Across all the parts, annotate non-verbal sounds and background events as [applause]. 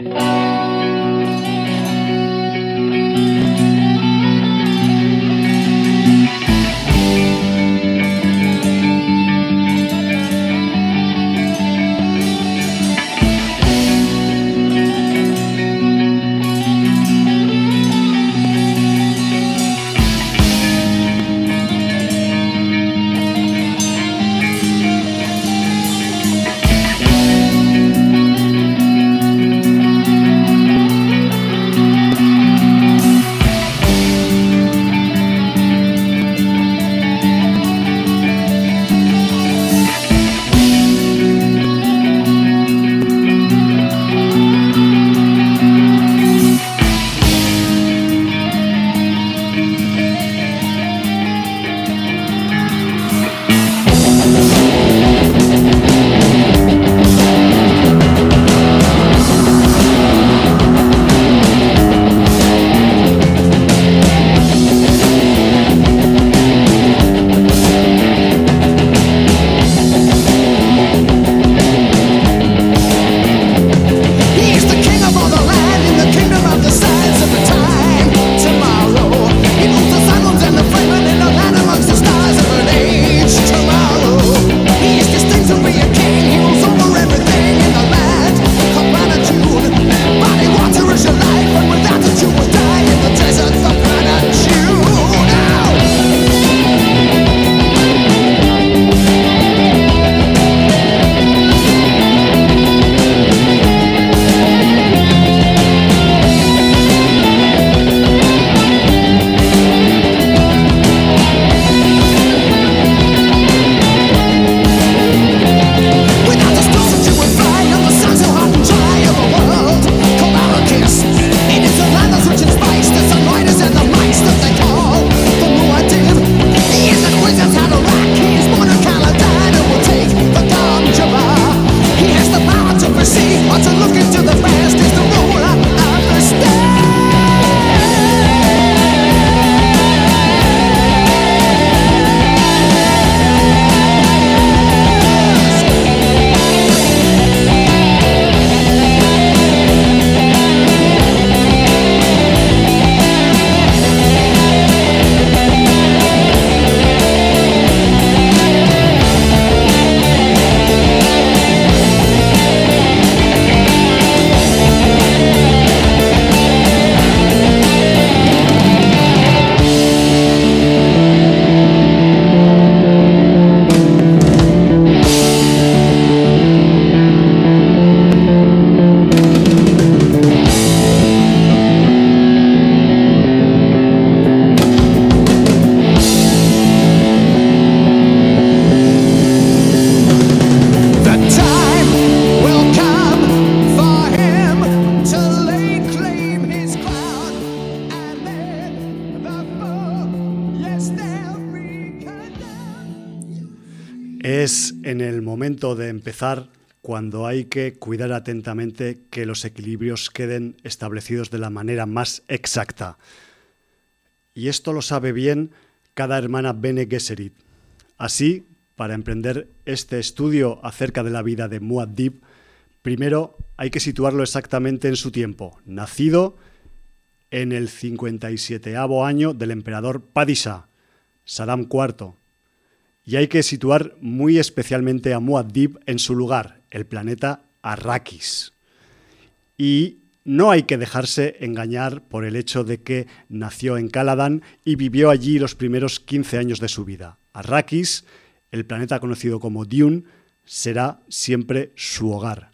Mm-hmm. De empezar cuando hay que cuidar atentamente que los equilibrios queden establecidos de la manera más exacta. Y esto lo sabe bien cada hermana Bene Gesserit. Así, para emprender este estudio acerca de la vida de Muad'Dib, primero hay que situarlo exactamente en su tiempo. Nacido en el 57 año del emperador Padishah, Saddam IV, y hay que situar muy especialmente a Muad'Dib en su lugar, el planeta Arrakis. Y no hay que dejarse engañar por el hecho de que nació en Caladan y vivió allí los primeros 15 años de su vida. Arrakis, el planeta conocido como Dune, será siempre su hogar.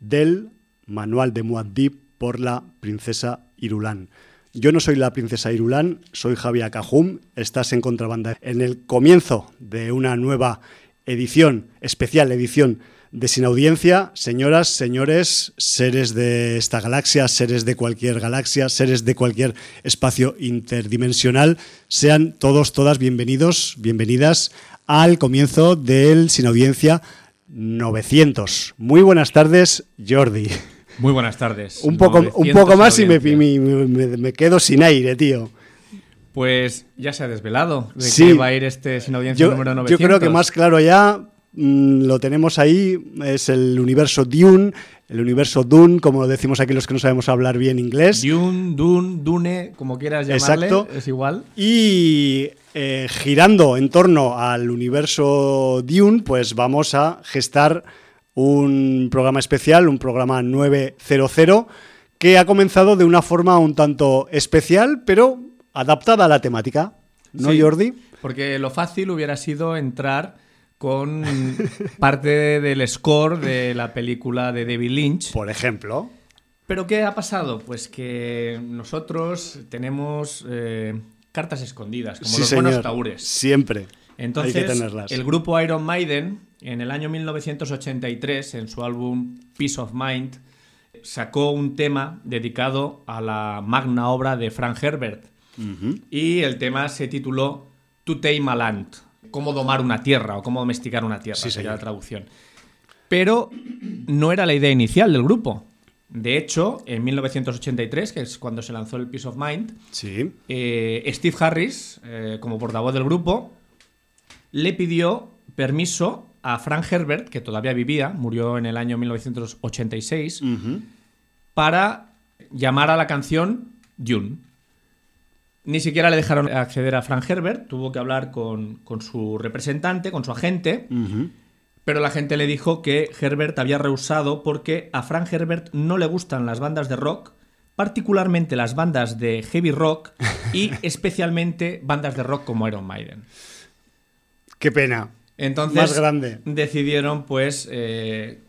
Del Manual de Muad'Dib por la princesa Irulan. Yo no soy la princesa Irulán, soy Javier Cajum, estás en contrabanda en el comienzo de una nueva edición, especial edición de Sin Audiencia. Señoras, señores, seres de esta galaxia, seres de cualquier galaxia, seres de cualquier espacio interdimensional, sean todos, todas bienvenidos, bienvenidas al comienzo del Sin Audiencia 900. Muy buenas tardes, Jordi. Muy buenas tardes. Un poco, un poco más y me, quedo sin aire, tío. Pues ya se ha desvelado de que va a ir este sin audiencia número 900. Yo creo que más claro ya mm, lo tenemos ahí, es el universo Dune, el universo Dune, como decimos aquí los que no sabemos hablar bien inglés. Dune, Dune, Dune, como quieras llamarle, Exacto. es igual. Y eh, girando en torno al universo Dune, pues vamos a gestar un programa especial, un programa 900, que ha comenzado de una forma un tanto especial, pero adaptada a la temática. ¿No, Sí. Jordi? Porque lo fácil hubiera sido entrar con [laughs] parte del score de la película de David Lynch. Por ejemplo. Pero ¿qué ha pasado? Pues que nosotros tenemos eh, cartas escondidas, como sí, los señor. buenos taúres. Siempre. Entonces, Hay que tenerlas. el grupo Iron Maiden, en el año 1983, en su álbum Peace of Mind, sacó un tema dedicado a la magna obra de Frank Herbert. Y el tema se tituló To Tame a Land, cómo domar una tierra o cómo domesticar una tierra, Sí, sería la traducción. Pero no era la idea inicial del grupo. De hecho, en 1983, que es cuando se lanzó el Peace of Mind, Sí. eh, Steve Harris, eh, como portavoz del grupo, le pidió permiso a Frank Herbert, que todavía vivía, murió en el año 1986, Ujú. para llamar a la canción Dune. Ni siquiera le dejaron acceder a Frank Herbert, tuvo que hablar con, con su representante, con su agente, pero la gente le dijo que Herbert había rehusado porque a Frank Herbert no le gustan las bandas de rock, particularmente las bandas de heavy rock y [laughs] especialmente bandas de rock como Iron Maiden. Qué pena. Entonces Más grande. decidieron pues eh,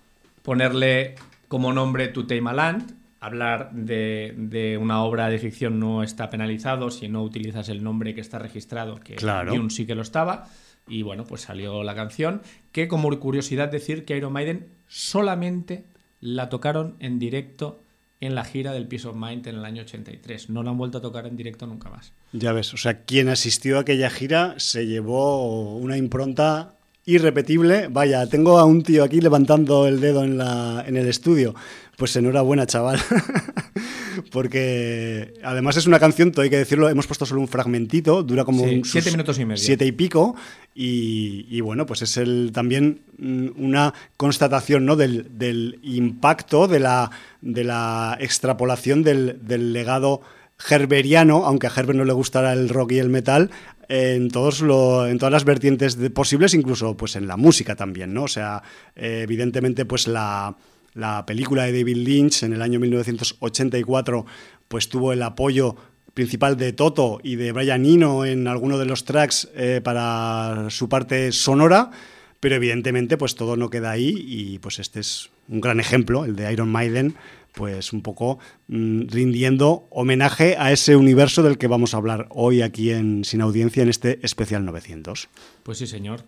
ponerle como nombre To Tame a Land. Hablar de, de una obra de ficción no está penalizado si no utilizas el nombre que está registrado, que Claro. Dune sí que lo estaba. Y bueno, pues salió la canción, que como curiosidad decir que Iron Maiden solamente la tocaron en directo en la gira del Peace of Mind en el año 83. No la han vuelto a tocar en directo nunca más. Ya ves, o sea, quien asistió a aquella gira se llevó una impronta irrepetible. Vaya, tengo a un tío aquí levantando el dedo en, la, en el estudio. Pues enhorabuena, chaval. [laughs] Porque además es una canción, todo hay que decirlo, hemos puesto solo un fragmentito, dura como Sí, un- siete minutos y medio. Siete y pico. Y, y bueno, pues es el, también mm, una constatación ¿no? del, del impacto, de la, de la extrapolación del, del legado herberiano, aunque a Herbert no le gustara el rock y el metal, en, todas las vertientes de- posibles, incluso pues en la música también, ¿no? O sea, eh, evidentemente pues la, la película de David Lynch en el año 1984 pues tuvo el apoyo principal de Toto y de Brian Eno en alguno de los tracks eh, para su parte sonora, pero evidentemente pues todo no queda ahí y pues este es un gran ejemplo, el de Iron Maiden, pues un poco mm, rindiendo homenaje a ese universo del que vamos a hablar hoy aquí en Sin Audiencia en este especial 900. Pues sí, señor.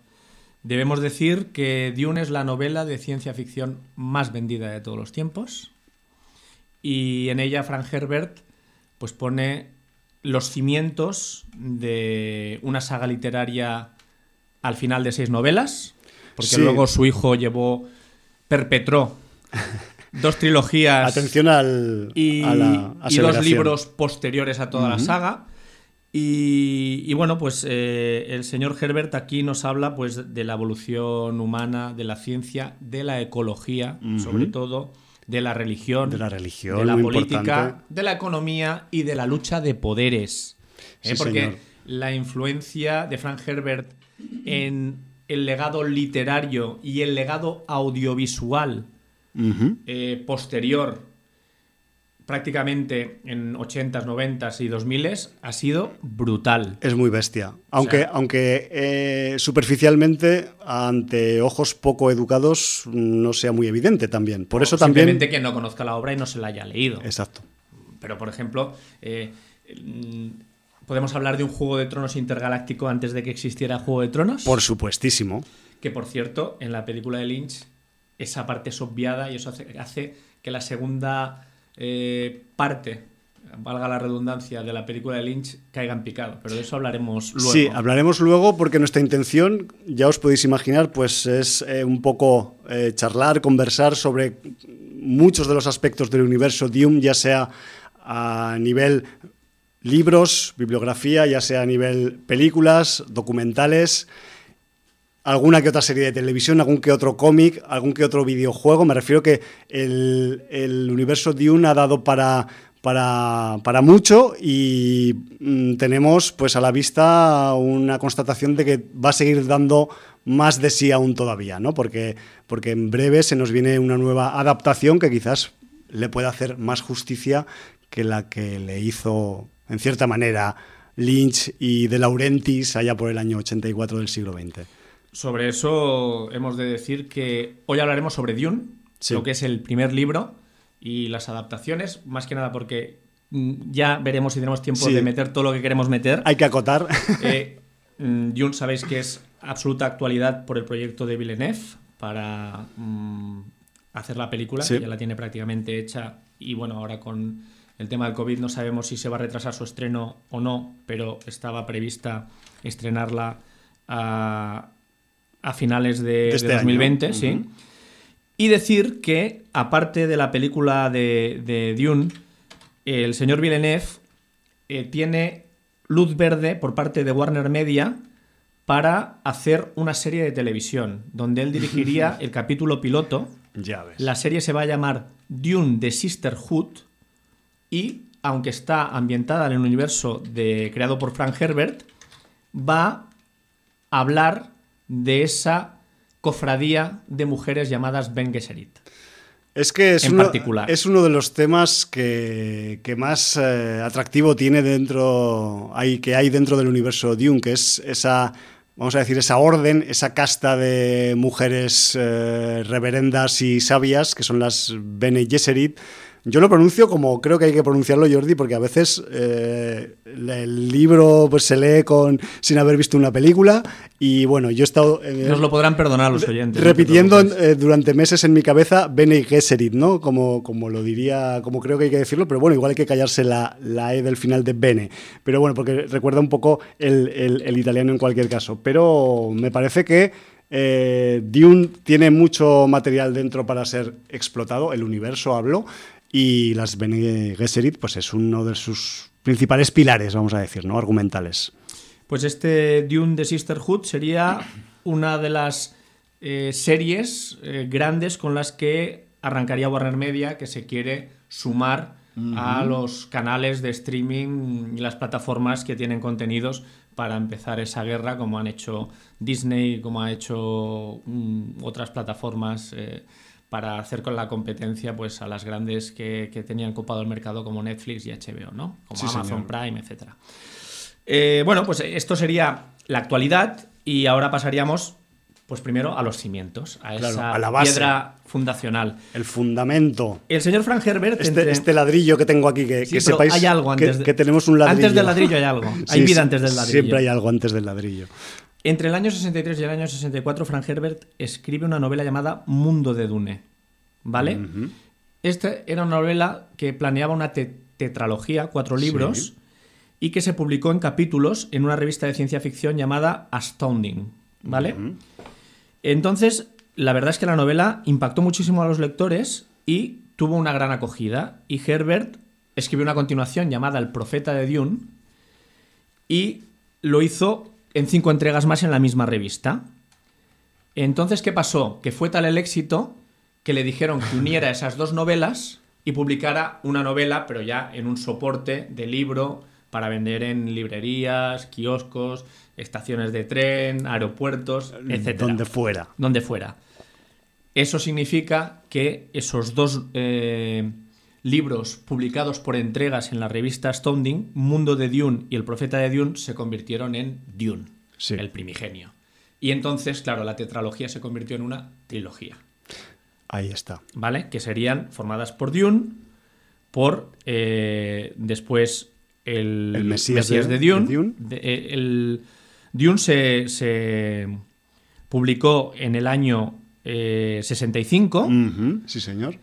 Debemos decir que Dune es la novela de ciencia ficción más vendida de todos los tiempos. Y en ella Frank Herbert pues pone los cimientos de una saga literaria al final de seis novelas, porque Sí. luego su hijo llevó, perpetró [laughs] dos trilogías Atención al, y, a la y dos libros posteriores a toda la saga. Y, y bueno, pues eh, el señor Herbert aquí nos habla pues de la evolución humana, de la ciencia, de la ecología, sobre todo, de la religión, De la religión, de la política, importante. de la economía y de la lucha de poderes. ¿eh? Sí, Porque señor. la influencia de Frank Herbert en el legado literario y el legado audiovisual Eh, posterior, prácticamente en 80s, 90s y 2000s, ha sido brutal. Es muy bestia. Aunque, sea- aunque eh, superficialmente, ante ojos poco educados, no sea muy evidente también. Por eso también. Simplemente que no conozca la obra y no se la haya leído. Exacto. Pero, por ejemplo, eh, mm, ¿podemos hablar de un Juego de Tronos intergaláctico antes de que existiera Juego de Tronos? Por supuestísimo. Que, por cierto, en la película de Lynch, esa parte es obviada y eso hace, hace que la segunda eh, parte, valga la redundancia, de la película de Lynch caiga en picado. Pero de eso hablaremos luego. Sí, hablaremos luego porque nuestra intención, ya os podéis imaginar, pues es eh, un poco eh, charlar, conversar sobre muchos de los aspectos del universo Dune, ya sea a nivel libros, bibliografía, ya sea a nivel películas, documentales. Alguna que otra serie de televisión, algún que otro cómic, algún que otro videojuego. Me refiero que el, el universo Dune ha dado para, para, para mucho y mm, tenemos pues a la vista una constatación de que va a seguir dando más de sí aún todavía, ¿no? Porque, porque en breve se nos viene una nueva adaptación que quizás le pueda hacer más justicia que la que le hizo, en cierta manera, Lynch y De Laurentiis allá por el año 84 del siglo XX. Sobre eso hemos de decir que hoy hablaremos sobre Dune, Sí. lo que es el primer libro y las adaptaciones, más que nada porque mm, ya veremos si tenemos tiempo Sí. de meter todo lo que queremos meter. Hay que acotar. Eh, [laughs] mm, Dune sabéis que es absoluta actualidad por el proyecto de Villeneuve para mm, hacer la película, Sí. que ya la tiene prácticamente hecha y bueno, ahora con el tema del COVID no sabemos si se va a retrasar su estreno o no, pero estaba prevista estrenarla a, a finales de, De de este año. 2020, sí. Y decir que, aparte de la película de, de Dune, el señor Villeneuve eh, tiene luz verde por parte de Warner Media para hacer una serie de televisión, donde él dirigiría [laughs] el capítulo piloto. ya ves. La serie se va a llamar Dune de Sisterhood y, aunque está ambientada en el universo de, creado por Frank Herbert, va a hablar de esa cofradía de mujeres llamadas Ben Gesserit. Es que es, en uno, particular. es uno de los temas que, que más eh, atractivo tiene dentro, hay, que hay dentro del universo Dune, que es esa, vamos a decir, esa orden, esa casta de mujeres eh, reverendas y sabias, que son las Bene Gesserit. Yo lo pronuncio como creo que hay que pronunciarlo, Jordi, porque a veces eh, el libro pues, se lee con, sin haber visto una película. Y bueno, yo he estado. eh, Nos lo podrán perdonar los oyentes. repitiendo eh, durante meses en mi cabeza Bene Gesserit, ¿no? Como, como lo diría, como creo que hay que decirlo, pero bueno, igual hay que callarse la, la E del final de Bene. Pero bueno, porque recuerda un poco el, el- el italiano en cualquier caso. Pero me parece que eh, Dune tiene mucho material dentro para ser explotado, el universo hablo, y las Bene Gesserit, pues es uno de sus principales pilares, vamos a decir, ¿no? Argumentales. Pues este Dune de Sisterhood sería una de las eh, series eh, grandes con las que arrancaría Warner Media, que se quiere sumar a los canales de streaming y las plataformas que tienen contenidos para empezar esa guerra, como han hecho Disney, como ha hecho mm, otras plataformas. eh, para hacer con la competencia pues a las grandes que, que tenían copado el mercado como Netflix y HBO, ¿no? Como Sí, Amazon señor. Prime, etcétera. Eh, bueno, pues esto sería la actualidad y ahora pasaríamos, pues primero a los cimientos, a Claro, esa a la base. piedra fundacional. El fundamento. El señor Frank Herbert, Este, entre- este ladrillo que tengo aquí, que, Sí, que sepáis hay algo que, antes de- que tenemos un ladrillo. Antes del ladrillo hay algo. [laughs] Hay Sí, vida antes del ladrillo. Siempre hay algo antes del ladrillo. Entre el año 63 y el año 64, Frank Herbert escribe una novela llamada Mundo de Dune. ¿Vale? Esta era una novela que planeaba una te- tetralogía, cuatro Sí. libros, y que se publicó en capítulos en una revista de ciencia ficción llamada Astounding. ¿Vale? Entonces, la verdad es que la novela impactó muchísimo a los lectores y tuvo una gran acogida. Y Herbert escribió una continuación llamada El Profeta de Dune y lo hizo en cinco entregas más en la misma revista. Entonces, ¿qué pasó? Que fue tal el éxito que le dijeron que uniera [laughs] esas dos novelas y publicara una novela, pero ya en un soporte de libro para vender en librerías, kioscos, estaciones de tren, aeropuertos, etc. Donde fuera. Donde fuera. Eso significa que esos dos eh, libros publicados por entregas en la revista Astounding, Mundo de Dune y El Profeta de Dune, se convirtieron en Dune, Sí. el primigenio. Y entonces, claro, la tetralogía se convirtió en una trilogía, Ahí está. ¿vale? Que serían formadas por Dune, por eh, después el, El Mesías de- de, Dune. de Dune. De- eh, el Dune se, se publicó en el año eh, 65. Ujú, Sí, señor.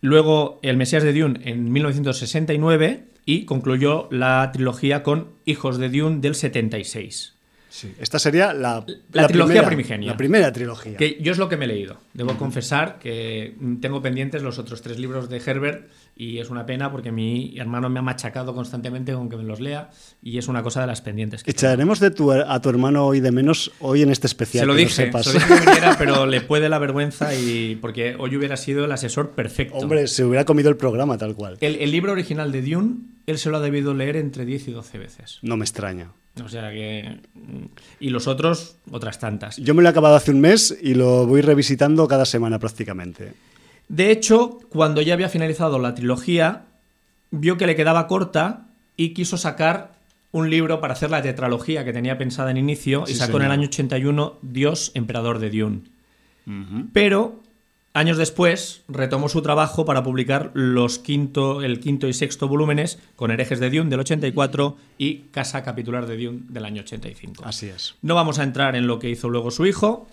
Luego El Mesías de Dune en 1969 y concluyó la trilogía con Hijos de Dune del 76. Sí, esta sería la, La trilogía primera, primigenia. La primera trilogía. Que yo es lo que me he leído. Debo confesar que tengo pendientes los otros tres libros de Herbert y es una pena porque mi hermano me ha machacado constantemente con que me los lea y es una cosa de las pendientes. Que. Echaremos de tu, a tu hermano hoy de menos hoy en este especial. se lo que dije, sepas. se lo dije que [laughs] pero le puede la vergüenza y porque hoy hubiera sido el asesor perfecto. Hombre, se hubiera comido el programa tal cual. El, el libro original de Dune, él se lo ha debido leer entre 10 y 12 veces. No me extraña. O sea que... Y los otros, otras tantas. Yo me lo he acabado hace un mes y lo voy revisitando cada semana prácticamente. De hecho, cuando ya había finalizado la trilogía, vio que le quedaba corta y quiso sacar un libro para hacer la tetralogía que tenía pensada en inicio Sí, y sacó en el año 81 Dios, Emperador de Dune. Pero años después retomó su trabajo para publicar los quinto, el quinto y sexto volúmenes con Herejes de Dune del 84 y Casa Capitular de Dune del año 85. Así es. No vamos a entrar en lo que hizo luego su hijo.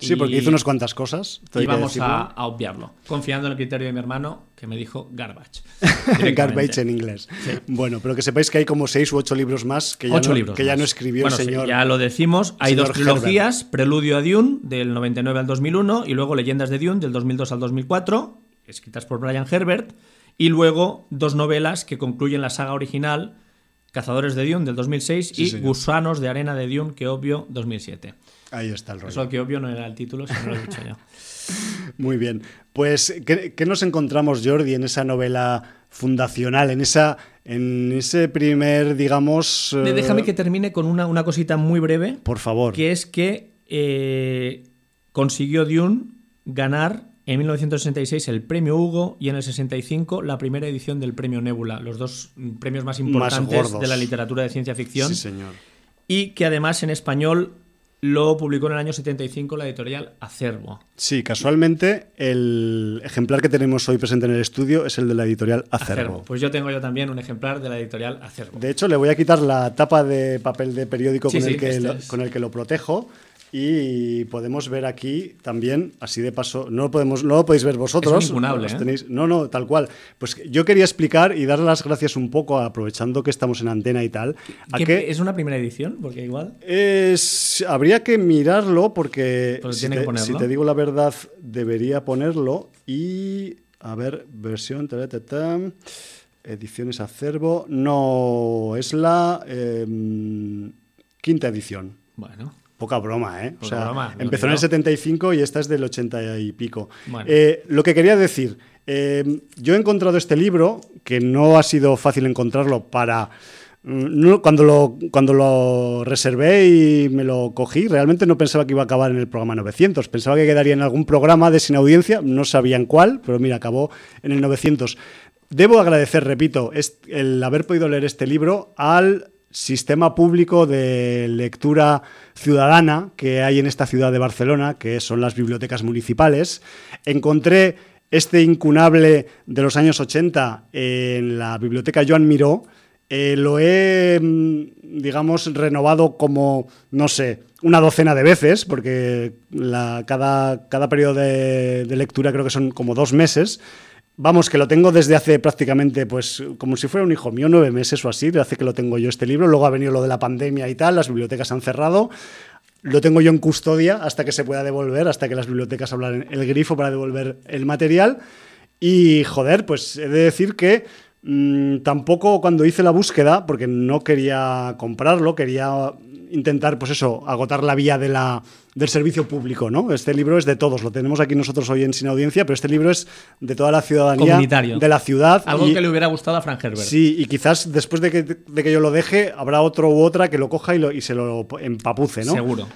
Sí, porque hizo unas cuantas cosas. y vamos a, a obviarlo, confiando en el criterio de mi hermano que me dijo garbage. [laughs] Garbage en inglés. Sí. Bueno, pero que sepáis que hay como seis u ocho libros más que ya, Ocho no, libros que ya más. no escribió Bueno, el sí, señor. ya lo decimos. Hay dos trilogías: Preludio a Dune, del 99 al 2001, y luego Leyendas de Dune, del 2002 al 2004, escritas por Brian Herbert. Y luego dos novelas que concluyen la saga original: Cazadores de Dune, del 2006, Sí, y señor. Gusanos de Arena de Dune, que obvio, 2007. Ahí está el rollo. Eso que obvio no era el título, si no lo he dicho yo. [laughs] Muy bien. Pues, ¿qué, qué nos encontramos, Jordi, en esa novela fundacional, en esa, en ese primer, digamos. eh, Déjame que termine con una, una cosita muy breve. Por favor. que es que eh, consiguió Dune ganar en 1966 el premio Hugo y en el 65 la primera edición del premio Nebula, los dos premios más importantes de la literatura de ciencia ficción, Sí, señor. y que además en español lo publicó en el año 75 la editorial Acervo. Sí, casualmente el ejemplar que tenemos hoy presente en el estudio es el de la editorial Acervo. Pues yo tengo yo también un ejemplar de la editorial Acervo. De hecho, le voy a quitar la tapa de papel de periódico Sí, con, sí, el que este lo, es. con el que lo protejo. Y podemos ver aquí también, así de paso, no lo, podemos, no lo podéis ver vosotros. Es los ¿eh? tenéis- no, no, tal cual. Pues yo quería explicar y dar las gracias un poco, aprovechando que estamos en antena y tal, a ¿Qué- que ¿Es una primera edición? Porque igual... es, habría que mirarlo porque, Pues si, tiene te, que ponerlo. si te digo la verdad, debería ponerlo. Y, a ver, versión, ta, ta, ta, ediciones acervo. No, es la em, quinta edición. Bueno, Poca broma, ¿eh? O Poca sea, broma, lo empezó en el digo. 75 y esta es del 80 y pico. Bueno. Eh, lo que quería decir, eh, yo he encontrado este libro, que no ha sido fácil encontrarlo para... mm, no, cuando, lo, cuando lo reservé y me lo cogí, realmente no pensaba que iba a acabar en el programa 900. Pensaba que quedaría en algún programa de sin audiencia, no sabían cuál, pero mira, acabó en el 900. Debo agradecer, repito, el haber podido leer este libro al sistema público de lectura ciudadana que hay en esta ciudad de Barcelona, que son las bibliotecas municipales. Encontré este incunable de los años 80 en la biblioteca Joan Miró. Eh, lo he, mm, digamos, renovado como, no sé, una docena de veces, porque la- cada, cada periodo de, de lectura creo que son como dos meses. Vamos, que lo tengo desde hace prácticamente, pues, como si fuera un hijo mío, nueve meses o así, hace que lo tengo yo este libro. Luego ha venido lo de la pandemia y tal, las bibliotecas han cerrado. Lo tengo yo en custodia hasta que se pueda devolver, hasta que las bibliotecas hablan el grifo para devolver el material. Y joder, pues he de decir que mm, tampoco cuando hice la búsqueda, porque no quería comprarlo, quería intentar, pues eso, agotar la vía de la, del servicio público, ¿no? Este libro es de todos, lo tenemos aquí nosotros hoy en Sin Audiencia, pero este libro es de toda la ciudadanía Comunitario. de la ciudad. algo y- que le hubiera gustado a Frank Herbert. Sí, y quizás después de que, de que yo lo deje, habrá otro u otra que lo coja y, lo- y se lo empapuce, ¿no? Seguro.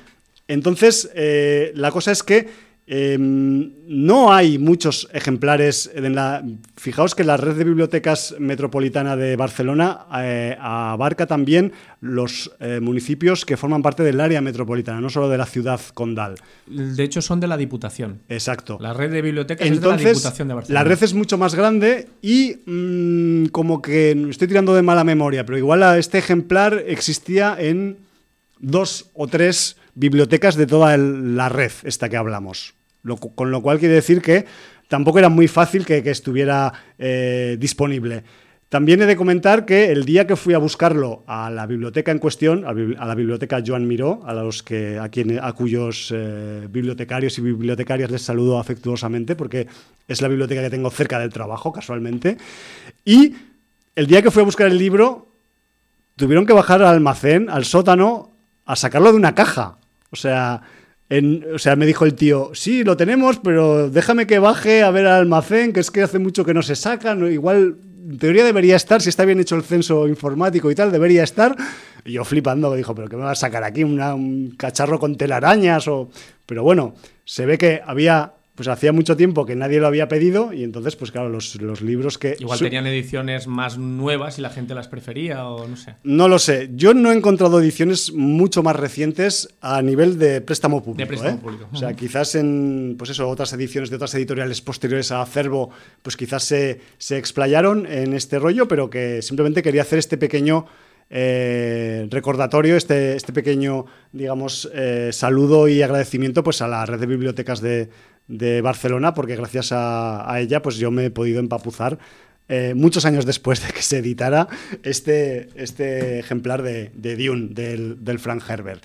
Entonces, eh, la cosa es que eh, no hay muchos ejemplares en la. Fijaos que la red de bibliotecas metropolitana de Barcelona eh, abarca también los eh, municipios que forman parte del área metropolitana, no solo de la ciudad condal. De hecho, son de la Diputación. Exacto. La red de bibliotecas es de la Entonces, Diputación de Barcelona. la red es mucho más grande y mm, como que estoy tirando de mala memoria, pero igual a este ejemplar existía en dos o tres bibliotecas de toda la red esta que hablamos. Con lo cual quiere decir que tampoco era muy fácil que, estuviera eh, disponible. También he de comentar que el día que fui a buscarlo a la biblioteca en cuestión, a la biblioteca Joan Miró, a los que a, a cuyos eh, bibliotecarios y bibliotecarias les saludo afectuosamente, porque es la biblioteca que tengo cerca del trabajo, casualmente. Y el día que fui a buscar el libro, tuvieron que bajar al almacén, al sótano, a sacarlo de una caja. O sea, o sea, me dijo el tío, sí, lo tenemos, pero déjame que baje a ver al almacén, que es que hace mucho que no se sacan, igual en teoría debería estar, si está bien hecho el censo informático y tal, debería estar. Y yo flipando, me dijo, pero ¿qué me va a sacar aquí? un cacharro con telarañas o... Pero bueno, se ve que había pues hacía mucho tiempo que nadie lo había pedido y entonces, pues claro, los, libros que... Igual tenían ediciones más nuevas y la gente las prefería o no sé. No lo sé. Yo no he encontrado ediciones mucho más recientes a nivel de préstamo público. De préstamo ¿eh? público. O sea, quizás en, pues eso, otras ediciones de otras editoriales posteriores a Acervo, pues quizás se, se explayaron en este rollo, pero que simplemente quería hacer este pequeño... Eh, recordatorio, este, este pequeño, digamos, eh, saludo y agradecimiento pues, a la red de bibliotecas de, de Barcelona, porque gracias a, ella pues yo me he podido empapuzar eh, muchos años después de que se editara este, este ejemplar de, Dune del, Frank Herbert.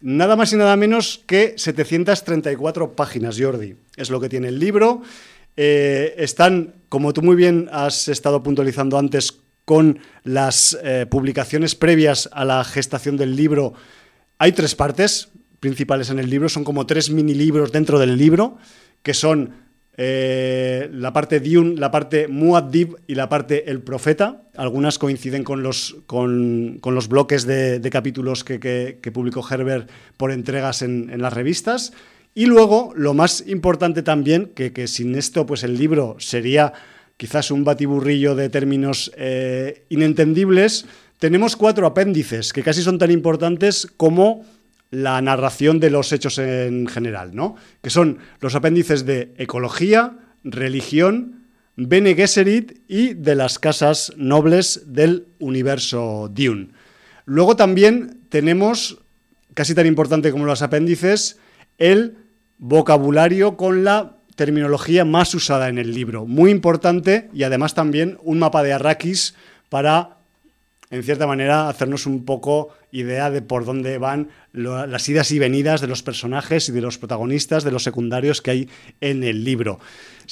Nada más y nada menos que 734 páginas, Jordi. Es lo que tiene el libro. Eh, están, como tú muy bien has estado puntualizando antes, con las eh, publicaciones previas a la gestación del libro. Hay tres partes principales en el libro, son como tres mini libros dentro del libro, que son eh, la parte Dune, la parte Muad'Dib y la parte El Profeta. Algunas coinciden con los, con, los bloques de, capítulos que, publicó Herbert por entregas en, las revistas. Y luego, lo más importante también, que, sin esto pues el libro sería quizás un batiburrillo de términos eh, inentendibles, tenemos cuatro apéndices que casi son tan importantes como la narración de los hechos en general, ¿no? Que son los apéndices de ecología, religión, Bene Gesserit y de las casas nobles del universo Dune. Luego también tenemos, casi tan importante como los apéndices, el vocabulario con la terminología más usada en el libro. Muy importante y además también un mapa de Arrakis para, en cierta manera, hacernos un poco idea de por dónde van las idas y venidas de los personajes y de los protagonistas, de los secundarios que hay en el libro.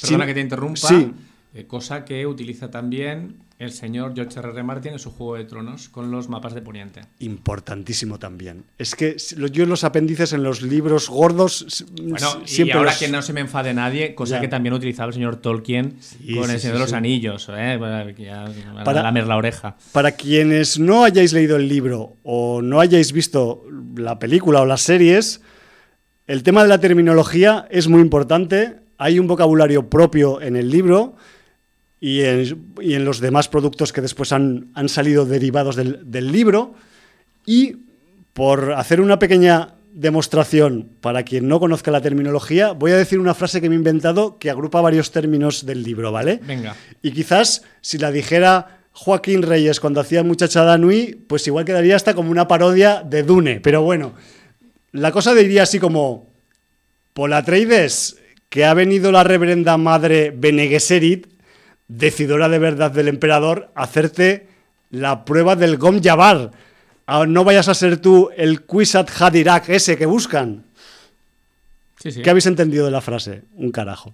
Perdona que te interrumpa. Sí. Eh, cosa que utiliza también el señor George R. R. Martin en su Juego de Tronos con los mapas de Poniente. Importantísimo también. Es que yo los apéndices en los libros gordos bueno, siempre y ahora que no se me enfade nadie, cosa que también utilizaba el señor Tolkien con el Señor de los Anillos, ¿eh? para, lamer la oreja. Para quienes no hayáis leído el libro o no hayáis visto la película o las series, el tema de la terminología es muy importante. Hay un vocabulario propio en el libro y en, los demás productos que después han, salido derivados del, libro. Y por hacer una pequeña demostración para quien no conozca la terminología, voy a decir una frase que me he inventado que agrupa varios términos del libro, ¿vale? Venga. Y quizás si la dijera Joaquín Reyes cuando hacía Muchachada Nui, pues igual quedaría hasta como una parodia de Dune. Pero bueno, la cosa diría así como: Polatreides, que ha venido la reverenda madre Bene decidora de verdad del emperador, hacerte la prueba del Gom Jabbar. Ah, no vayas a ser tú el Quisat Hadirak ese que buscan. ¿Qué habéis entendido de la frase? Un carajo.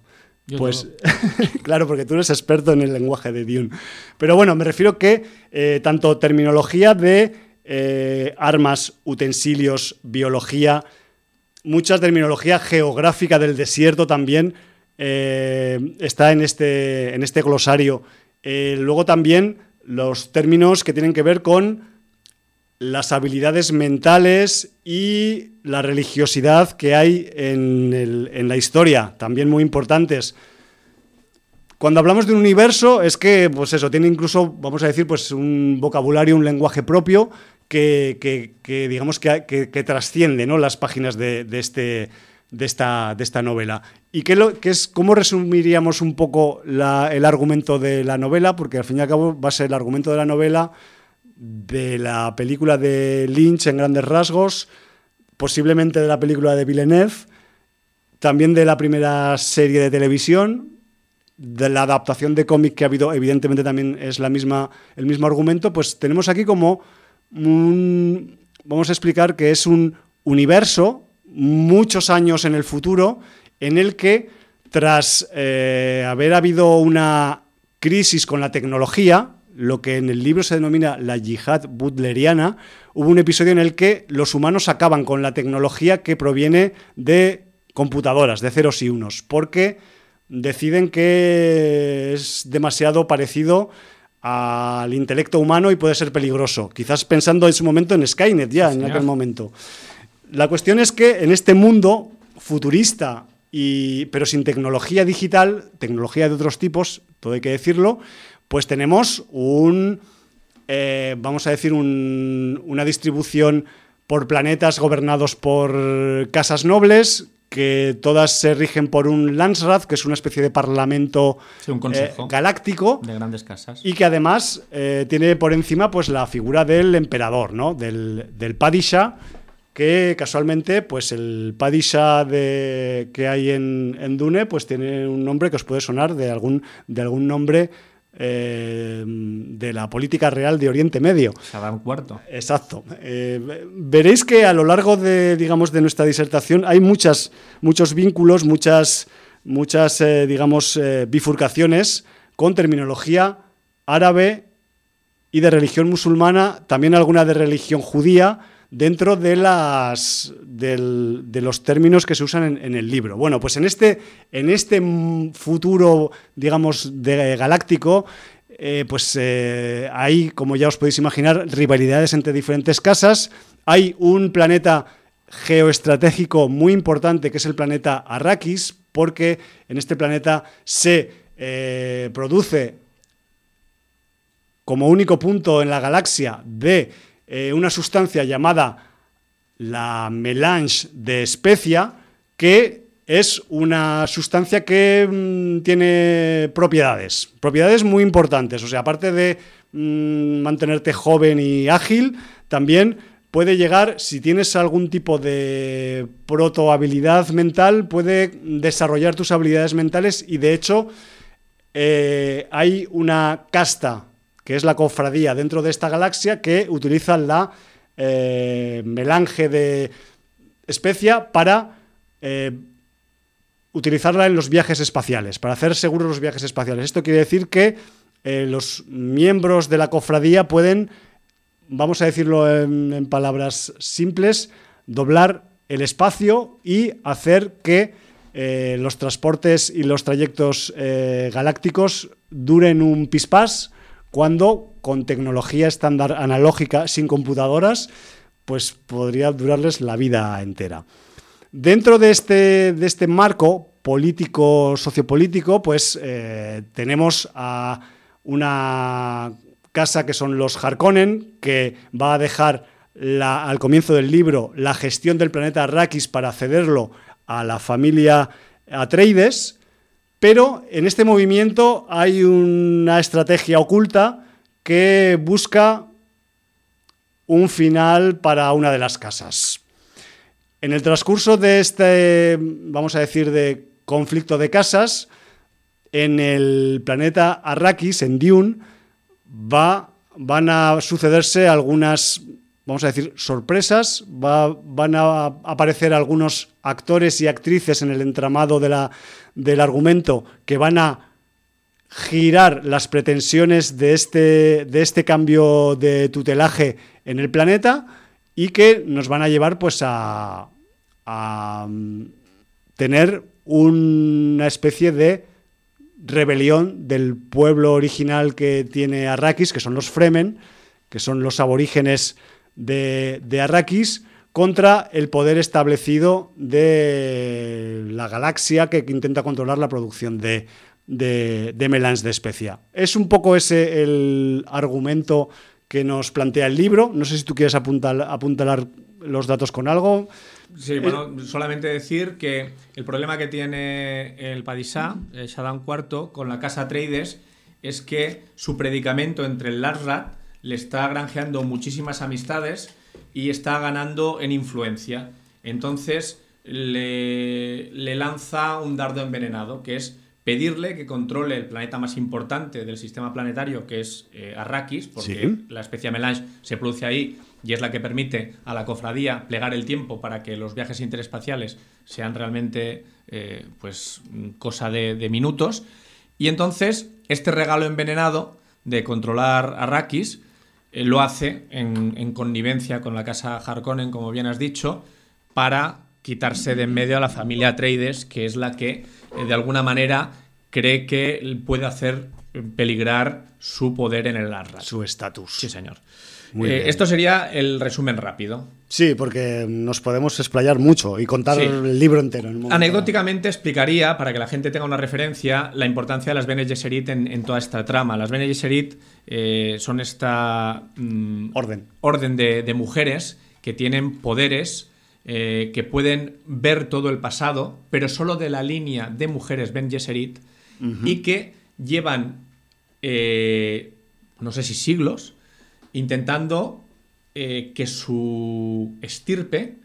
pues [laughs] claro, porque tú eres experto en el lenguaje de Dune. Pero bueno, me refiero que eh, tanto terminología de eh, armas, utensilios, biología, mucha terminología geográfica del desierto también, eh, está en este, en este glosario. Eh, luego también los términos que tienen que ver con las habilidades mentales y la religiosidad que hay en, la historia, también muy importantes. Cuando hablamos de un universo, es que, pues eso, tiene incluso, vamos a decir, pues un vocabulario, un lenguaje propio que, digamos, que, trasciende ¿no? las páginas de, este, de esta, de esta novela. ¿Y qué, lo, es, cómo resumiríamos un poco el argumento de la novela? Porque al fin y al cabo va a ser el argumento de la novela de la película de Lynch en grandes rasgos, posiblemente de la película de Villeneuve, también de la primera serie de televisión de la adaptación de cómic que ha habido, evidentemente también es la misma, el mismo argumento, pues tenemos aquí como un, vamos a explicar que es un universo muchos años en el futuro en el que tras eh, haber habido una crisis con la tecnología, lo que en el libro se denomina la yihad butleriana, hubo un episodio en el que los humanos acaban con la tecnología que proviene de computadoras, de ceros y unos, porque deciden que es demasiado parecido al intelecto humano y puede ser peligroso. Quizás pensando en su momento en Skynet ya, en aquel momento. La cuestión es que en este mundo futurista, y, pero sin tecnología digital, tecnología de otros tipos, todo hay que decirlo, pues tenemos un, eh, vamos a decir, una distribución por planetas gobernados por casas nobles que todas se rigen por un Landsrath, que es una especie de parlamento eh, galáctico. De grandes casas. Y que además eh, tiene por encima pues, la figura del emperador, ¿no? del, del Padisha, que casualmente pues el Padisha de, que hay en, en, Dune pues tiene un nombre que os puede sonar de algún, de algún nombre eh, de la política real de Oriente Medio. un cuarto. Exacto. Eh, veréis que a lo largo de, digamos, de nuestra disertación hay muchas, muchos vínculos, muchas, muchas eh, digamos, bifurcaciones con terminología árabe y de religión musulmana, también alguna de religión judía, dentro de, las, de los términos que se usan en, el libro. Bueno, pues en este, en este futuro, digamos, de, galáctico, eh, pues eh, hay, como ya os podéis imaginar, rivalidades entre diferentes casas. Hay un planeta geoestratégico muy importante que es el planeta Arrakis, porque en este planeta se eh, produce como único punto en la galaxia de eh, una sustancia llamada la melange de especia, que es una sustancia que mm, tiene propiedades, propiedades muy importantes. O sea, aparte de mm, mantenerte joven y ágil, también puede llegar, si tienes algún tipo de protohabilidad mental, puede desarrollar tus habilidades mentales y de hecho eh, hay una casta que es la cofradía dentro de esta galaxia que utiliza la eh, melange de especia para eh, utilizarla en los viajes espaciales, para hacer seguros los viajes espaciales. Esto quiere decir que eh, los miembros de la cofradía pueden, vamos a decirlo en, palabras simples, doblar el espacio y hacer que los transportes y los trayectos galácticos duren un pispás cuando con tecnología estándar analógica sin computadoras, pues podría durarles la vida entera. Dentro de este, de este marco político, sociopolítico, pues eh, tenemos a una casa que son los Harkonnen, que va a dejar al comienzo del libro la gestión del planeta Arrakis para cederlo a la familia Atreides, pero en este movimiento hay una estrategia oculta que busca un final para una de las casas. En el transcurso de este, vamos a decir, de conflicto de casas, en el planeta Arrakis, en Dune, va, van a sucederse algunas, vamos a decir, sorpresas, van a aparecer algunos actores y actrices en el entramado de la, del argumento que van a girar las pretensiones de este, de este cambio de tutelaje en el planeta y que nos van a llevar pues a, a mm, tener una especie de rebelión del pueblo original que tiene Arrakis, que son los Fremen, que son los aborígenes de, de Arrakis, contra el poder establecido de la galaxia que intenta controlar la producción de, de, de de especia. Es un poco ese el argumento que nos plantea el libro. No sé si tú quieres apuntalar los datos con algo. Sí, eh, bueno, solamente decir que el problema que tiene el Padishah, el Shadan IV, con la casa Trades es que su predicamento entre el Larsrat le está granjeando muchísimas amistades y está ganando en influencia. Entonces le, lanza un dardo envenenado, que es pedirle que controle el planeta más importante del sistema planetario, que es eh, Arrakis, porque la especie Melange se produce ahí y es la que permite a la cofradía plegar el tiempo para que los viajes interespaciales sean realmente eh, pues cosa de, minutos. Y entonces, este regalo envenenado de controlar Arrakis lo hace en, connivencia con la casa Harkonnen, como bien has dicho, para quitarse de en medio a la familia Atreides, que es la que eh, de alguna manera cree que puede hacer peligrar su poder en el Arrakis. Su estatus. Sí, señor. Eh, esto sería el resumen rápido. Sí, porque nos podemos explayar mucho y contar el libro entero. Anecdóticamente explicaría, para que la gente tenga una referencia, la importancia de las Bene Gesserit en, toda esta trama. Las Bene Gesserit eh, son esta mm, orden, orden de, mujeres que tienen poderes eh, que pueden ver todo el pasado, pero solo de la línea de mujeres Ben Gesserit y que llevan, no sé si siglos, intentando eh, que su estirpe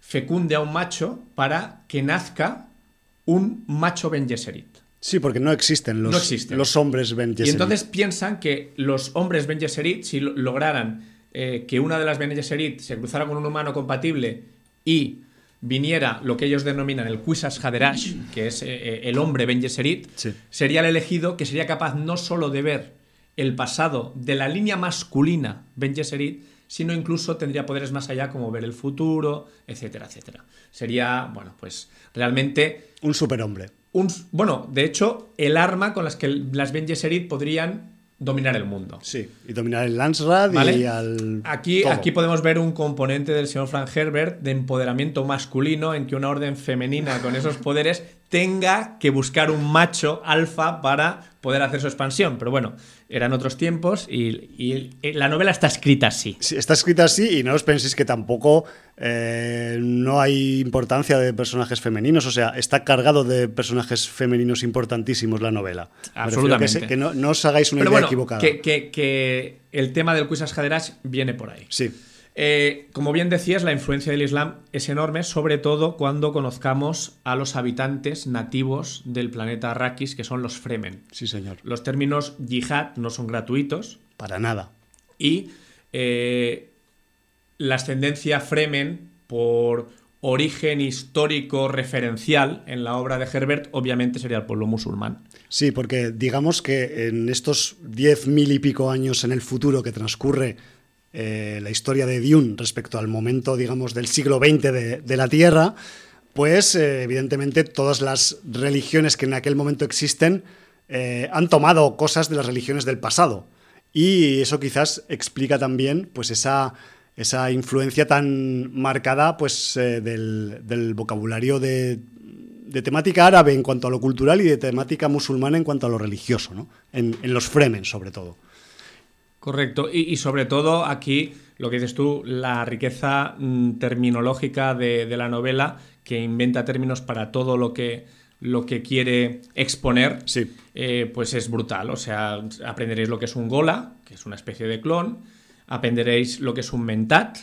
fecunde a un macho para que nazca un macho Ben Gesserit. Sí, porque no existen los, los hombres Ben Gesserit. Y entonces piensan que los hombres Ben Gesserit, si lograran eh, que una de las Ben Gesserit se cruzara con un humano compatible y viniera lo que ellos denominan el Quisas Haderash, que es eh, el hombre Ben Gesserit, sería el elegido que sería capaz no solo de ver el pasado de la línea masculina Ben Gesserit, sino incluso tendría poderes más allá como ver el futuro, etcétera, etcétera. Sería, bueno, pues realmente... Un superhombre. Un, bueno, de hecho, el arma con las que las Ben Gesserit podrían dominar el mundo. Sí, y dominar el Lansrad y al. Aquí, aquí podemos ver un componente del señor Frank Herbert de empoderamiento masculino en que una orden femenina con esos [laughs] poderes tenga que buscar un macho alfa para poder hacer su expansión. Pero bueno, eran otros tiempos y, la novela está escrita así. Sí, está escrita así y no os penséis que tampoco eh, no hay importancia de personajes femeninos. O sea, está cargado de personajes femeninos importantísimos la novela. Absolutamente. Que, no, os hagáis una idea equivocada. Que, que, el tema del Quisas Haderach viene por ahí. Sí. Eh, como bien decías, la influencia del Islam es enorme, sobre todo cuando conozcamos a los habitantes nativos del planeta Arrakis, que son los Fremen. Sí, señor. Los términos yihad no son gratuitos. Para nada. Y eh, la ascendencia Fremen, por origen histórico referencial en la obra de Herbert, obviamente sería el pueblo musulmán. Sí, porque digamos que en estos diez mil y pico años en el futuro que transcurre eh, la historia de Dune respecto al momento, digamos, del siglo XX de, la Tierra, pues eh, evidentemente todas las religiones que en aquel momento existen eh, han tomado cosas de las religiones del pasado. Y eso quizás explica también pues esa, esa influencia tan marcada pues, del, vocabulario de, temática árabe en cuanto a lo cultural y de temática musulmana en cuanto a lo religioso, ¿no? en, en los Fremen sobre todo. Correcto. Y, sobre todo aquí, lo que dices tú, la riqueza mm, terminológica de, la novela, que inventa términos para todo lo que, lo que quiere exponer, sí. Eh, pues es brutal. O sea, aprenderéis lo que es un gola, que es una especie de clon, aprenderéis lo que es un mentat,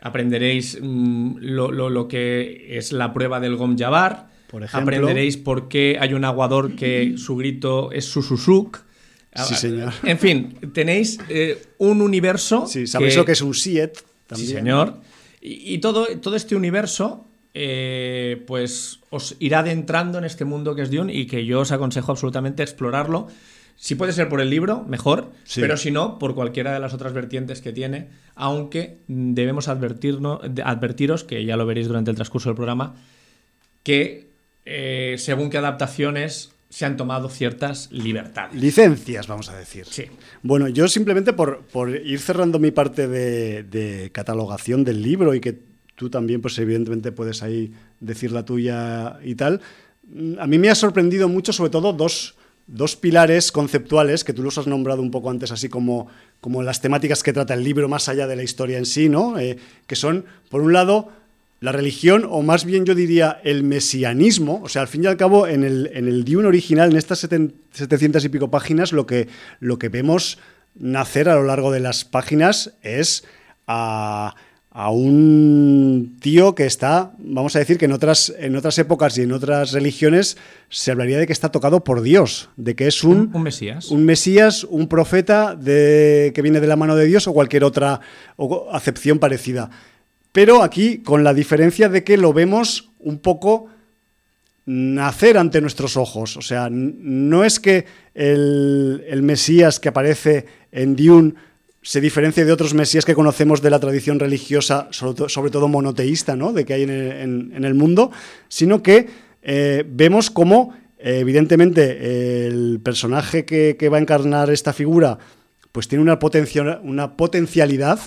aprenderéis mm, lo, que es la prueba del Gom Jabbar, aprenderéis por qué hay un aguador que su grito es Sususuk, sí, señor. [laughs] En fin, tenéis eh, un universo. Sí, sabéis lo que es un Siet también. Sí, señor. Y, todo, todo este universo, eh, pues os irá adentrando en este mundo que es Dune y que yo os aconsejo absolutamente explorarlo. Si puede ser por el libro, mejor, pero si no, por cualquiera de las otras vertientes que tiene, aunque debemos advertirnos, advertiros, que ya lo veréis durante el transcurso del programa, que eh, según qué adaptaciones se han tomado ciertas libertades. Licencias, vamos a decir. Sí. Bueno, yo simplemente por, por ir cerrando mi parte de, catalogación del libro y que tú también, pues evidentemente puedes ahí decir la tuya y tal, a mí me ha sorprendido mucho sobre todo dos, pilares conceptuales que tú los has nombrado un poco antes, así como, como las temáticas que trata el libro más allá de la historia en sí, ¿no? Eh, que son, por un lado, la religión, o más bien yo diría el mesianismo, o sea, al fin y al cabo, en el, en el Dune original, en estas 700 y pico páginas, lo que, lo que vemos nacer a lo largo de las páginas es a, a un tío que está, vamos a decir que en otras, en otras épocas y en otras religiones se hablaría de que está tocado por Dios, de que es un, un Mesías. Un Mesías, un profeta de, que viene de la mano de Dios o cualquier otra acepción parecida. Pero aquí con la diferencia de que lo vemos un poco nacer ante nuestros ojos. O sea, no es que el, Mesías que aparece en Dune se diferencia de otros mesías que conocemos de la tradición religiosa, sobre, todo monoteísta, ¿no? de que hay en el, mundo, sino que eh, vemos cómo, eh, evidentemente, el personaje que, va a encarnar esta figura pues tiene una potencialidad,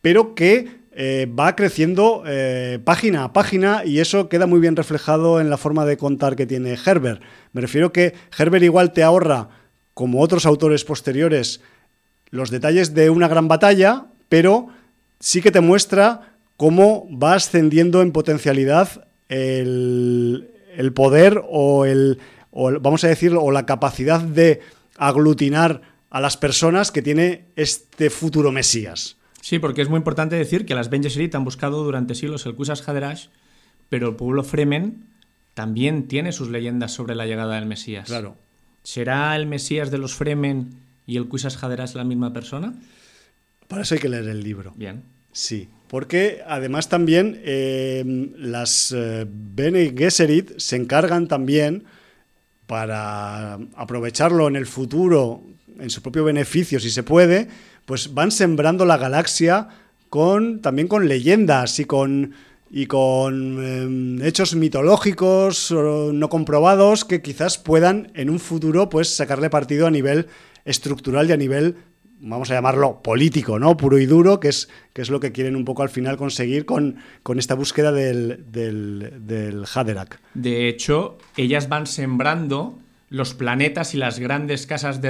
pero que eh, va creciendo página a página y eso queda muy bien reflejado en la forma de contar que tiene Herbert. Me refiero que Herbert igual te ahorra, como otros autores posteriores, los detalles de una gran batalla, pero sí que te muestra cómo va ascendiendo en potencialidad el, poder o el, vamos a decirlo, o la capacidad de aglutinar a las personas que tiene este futuro Mesías. Sí, porque es muy importante decir que las Ben Gesserit han buscado durante siglos el Kusas Haderash, pero el pueblo Fremen también tiene sus leyendas sobre la llegada del Mesías. Claro. ¿Será el Mesías de los Fremen y el Quisas Hadera es la misma persona? Para eso hay que leer el libro. Bien. Sí, porque además también eh, las eh, Bene Gesserit se encargan también para aprovecharlo en el futuro, en su propio beneficio, si se puede, pues van sembrando la galaxia con también con leyendas y con y con em, hechos mitológicos no comprobados que quizás puedan en un futuro pues sacarle partido a nivel estructural y a nivel, vamos a llamarlo, político, ¿no? Puro y duro, que es, que es lo que quieren un poco al final conseguir con, con esta búsqueda del, del, del Haderach. De hecho, ellas van sembrando los planetas y las grandes casas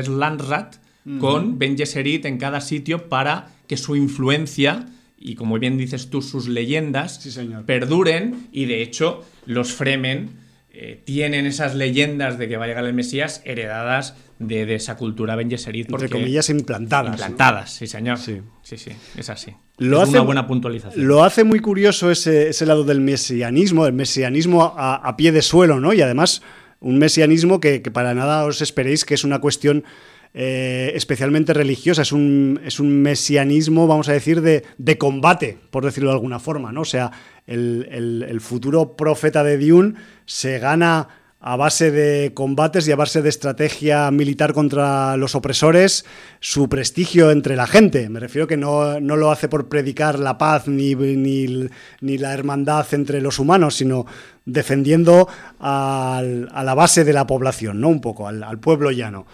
de con Ben Gesserit en cada sitio para que su influencia y como bien dices tú, sus leyendas perduren y de hecho los Fremen eh, tienen esas leyendas de que va a llegar el Mesías heredadas de, esa cultura Ben Gesserit. Entre comillas, implantadas. Implantadas, sí, señor. Sí, sí, sí es así. Lo es hace, una buena puntualización. Lo hace muy curioso ese, ese lado del mesianismo, el mesianismo a, pie de suelo, ¿no? Y además, un mesianismo que, para nada os esperéis que es una cuestión eh, especialmente religiosa, es un, es un mesianismo, vamos a decir, de, de, combate, por decirlo de alguna forma, ¿no? O sea, el, el, futuro profeta de Dune se gana a base de combates y a base de estrategia militar contra los opresores, su prestigio entre la gente. Me refiero que no, lo hace por predicar la paz ni, ni, la hermandad entre los humanos, sino defendiendo a la base de la población, ¿no? Un poco, al, pueblo llano.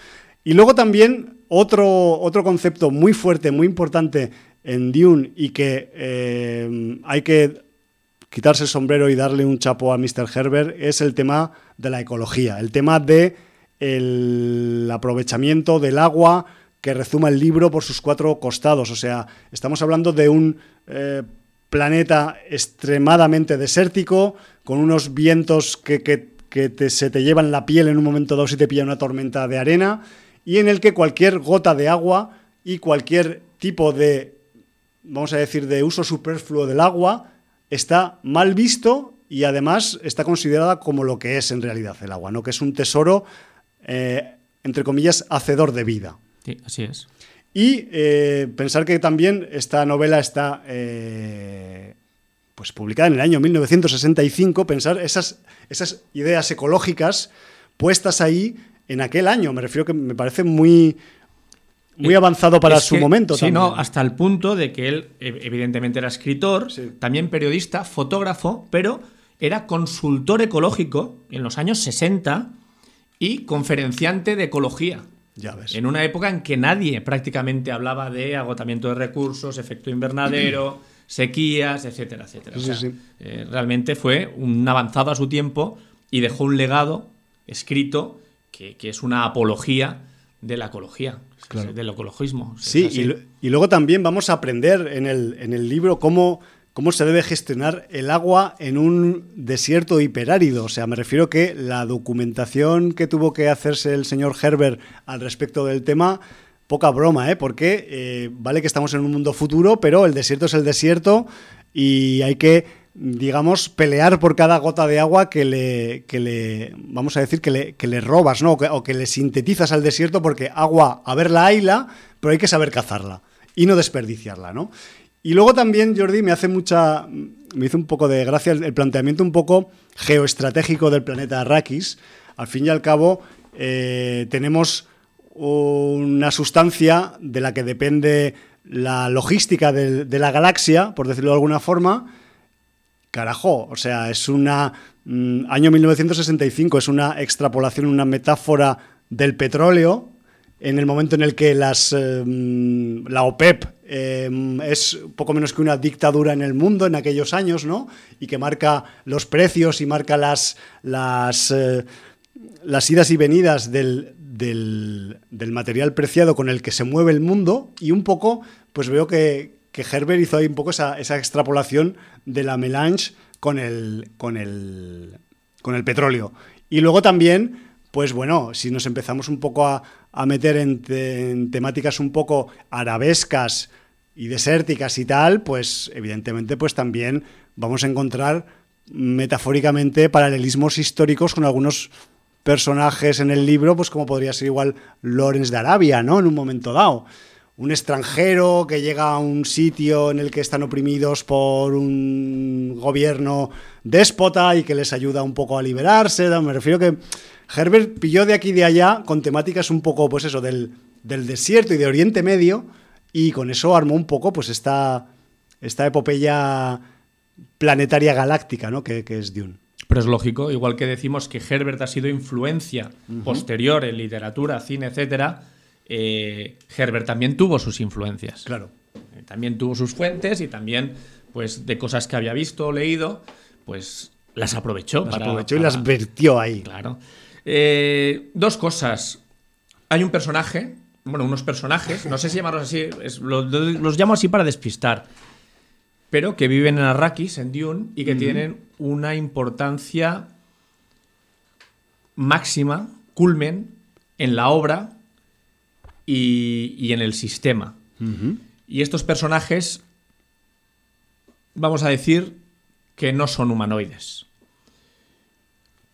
Y luego también otro, otro concepto muy fuerte, muy importante en Dune y que eh, hay que quitarse el sombrero y darle un chapo a Mr. Herbert es el tema de la ecología, el tema de el aprovechamiento del agua que rezuma el libro por sus cuatro costados. O sea, estamos hablando de un eh, planeta extremadamente desértico, con unos vientos que, se te llevan la piel en un momento dado si te pilla una tormenta de arena, y en el que cualquier gota de agua y cualquier tipo de, vamos a decir, de uso superfluo del agua está mal visto y además está considerada como lo que es en realidad el agua, ¿no? que es un tesoro, eh, entre comillas, hacedor de vida. Sí, así es. Y eh, pensar que también esta novela está eh, pues publicada en el año 1965, pensar esas, esas ideas ecológicas puestas ahí en aquel año. Me refiero que me parece muy, muy avanzado para su momento. Sí, no, hasta el punto de que él, evidentemente, era escritor, también periodista, fotógrafo, pero era consultor ecológico en los años 60 y conferenciante de ecología. Ya ves. En una época en que nadie prácticamente hablaba de agotamiento de recursos, efecto invernadero, [clears throat] sequías, etcétera, etcétera. Eh, realmente fue un avanzado a su tiempo y dejó un legado escrito que, es una apología de la ecología, del ecologismo. Sí, y, y, luego también vamos a aprender en el, en el libro cómo cómo se debe gestionar el agua en un desierto hiperárido. O sea, me refiero que la documentación que tuvo que hacerse el señor Herbert al respecto del tema poca broma, ¿eh? Porque eh, vale que estamos en un mundo futuro, pero el desierto es el desierto y hay que, digamos, pelear por cada gota de agua que le, que le vamos a decir, que le, que le robas, ¿no? O que, le sintetizas al desierto porque agua, a verla hayla, pero hay que saber cazarla y no desperdiciarla, ¿no? Y luego también, Jordi, me hace mucha. Me hizo un poco de gracia el, planteamiento un poco geoestratégico del planeta Arrakis. Al fin y al cabo, eh, tenemos una sustancia de la que depende la logística de, la galaxia, por decirlo de alguna forma. Carajo, o sea, es una. Mm, año 1965, es una extrapolación, una metáfora del petróleo, en el momento en el que las, eh, la OPEP eh, es poco menos que una dictadura en el mundo en aquellos años, ¿no? Y que marca los precios y marca las, las, eh, las idas y venidas del, del, del, material preciado con el que se mueve el mundo. Y un poco, pues veo que, que Herbert hizo ahí un poco esa, extrapolación de la melange con el, petróleo. Y luego también, pues bueno, si nos empezamos un poco a, meter en, en, temáticas un poco arabescas y desérticas y tal, pues evidentemente pues también vamos a encontrar metafóricamente paralelismos históricos con algunos personajes en el libro, pues como podría ser igual Lorenz de Arabia, ¿no? En un momento dado. Un extranjero que llega a un sitio en el que están oprimidos por un gobierno déspota y que les ayuda un poco a liberarse. Me refiero que Herbert pilló de aquí y de allá con temáticas un poco, pues eso, del, del desierto y de Oriente Medio, y con eso armó un poco, pues, esta, esta epopeya planetaria galáctica, ¿no? Que, que, es Dune. Pero es lógico, igual que decimos que Herbert ha sido influencia uh -huh. posterior en literatura, cine, etcétera, eh, Herbert también tuvo sus influencias. Claro. Eh, también tuvo sus fuentes y también, pues, de cosas que había visto o leído, pues las aprovechó. Las para, aprovechó para... y las vertió ahí. Claro. Eh, dos cosas. Hay un personaje, bueno, unos personajes, no sé si llamarlos así, es, los, los, llamo así para despistar, pero que viven en Arrakis, en Dune, y que tienen una importancia máxima, culmen, en la obra y, y en el sistema. Uh -huh. Y estos personajes, vamos a decir que no son humanoides.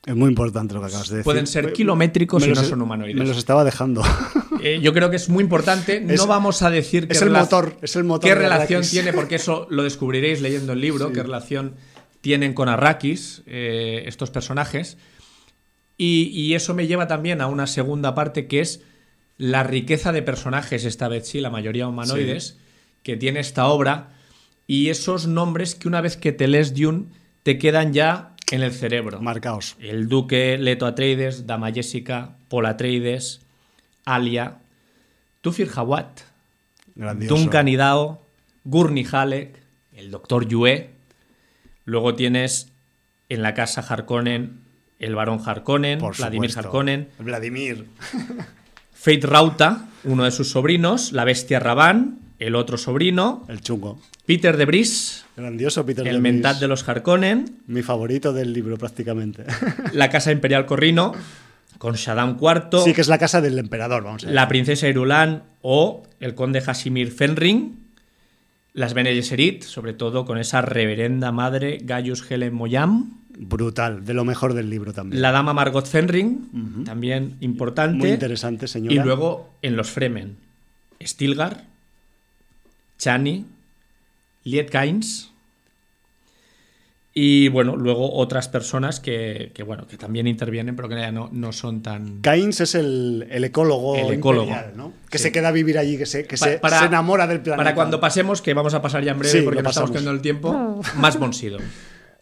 Es muy importante lo que acabas de decir. Pueden ser kilométricos y no son humanoides. Me los estaba dejando. [laughs] Eh, yo creo que es muy importante. [laughs] Es, no vamos a decir es el motor, es el motor qué relación tiene, porque eso lo descubriréis leyendo el libro, sí. qué relación tienen con Arrakis eh, estos personajes. Y, y, eso me lleva también a una segunda parte que es la riqueza de personajes, esta vez sí, la mayoría humanoides, sí. que tiene esta obra. Y esos nombres que una vez que te lees Dune te quedan ya en el cerebro. Marcaos. El duque Leto Atreides, Dama Jessica, Paul Atreides, Alia, Tufir Hawat, Duncan Idao, Gurney Halleck, el doctor Yue. Luego tienes en la casa Harkonnen el barón Harkonnen, Por Vladimir. Harkonnen. Vladimir. [laughs] Fate Rauta, uno de sus sobrinos, la bestia Rabán, el otro sobrino. El chungo. Peter de Bris. Grandioso Peter El de mentat de los Harkonnen. Mi favorito del libro, prácticamente. [laughs] La casa imperial Corrino con Shaddam IV. Sí, que es la casa del emperador, vamos a ver. La princesa Irulan o el conde Hasimir Fenring. Las Bene Gesserit, sobre todo con esa reverenda madre Gaius Helen Moyam. Brutal, de lo mejor del libro también. La dama Margot Fenring, uh -huh. también importante. Muy interesante, señora. Y luego en los Fremen, Stilgar, Chani, Liet Kynes. Y bueno, luego otras personas que, que, bueno, que también intervienen, pero que ya no, no son tan. Kynes es el, el ecólogo, el ecólogo imperial, ¿no? Que sí. se queda a vivir allí, que, se, que para, se, para, se, enamora del planeta. Para cuando pasemos, que vamos a pasar ya en breve sí, porque nos estamos quedando el tiempo, más Bonsido. [laughs]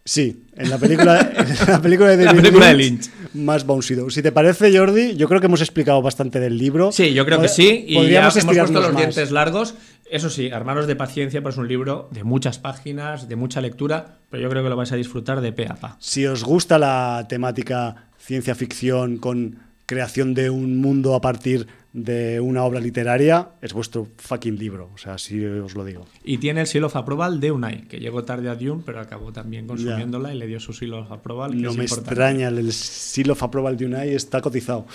Sí, en la película, en la película de [laughs] David la película Lynch, de Lynch. Más Bonsido. Si te parece, Jordi, yo creo que hemos explicado bastante del libro. Sí, yo creo que sí. Y ya hemos puesto los más. dientes largos. Eso sí, armaros de paciencia, pues es un libro de muchas páginas, de mucha lectura, pero yo creo que lo vais a disfrutar de pe a pa. Si os gusta la temática ciencia ficción con creación de un mundo a partir de una obra literaria, es vuestro fucking libro, o sea, así os lo digo. Y tiene el seal of approval de Unai, que llegó tarde a Dune, pero acabó también consumiéndola y le dio su seal of approval. no me importante. extraña, el seal of approval de Unai está cotizado.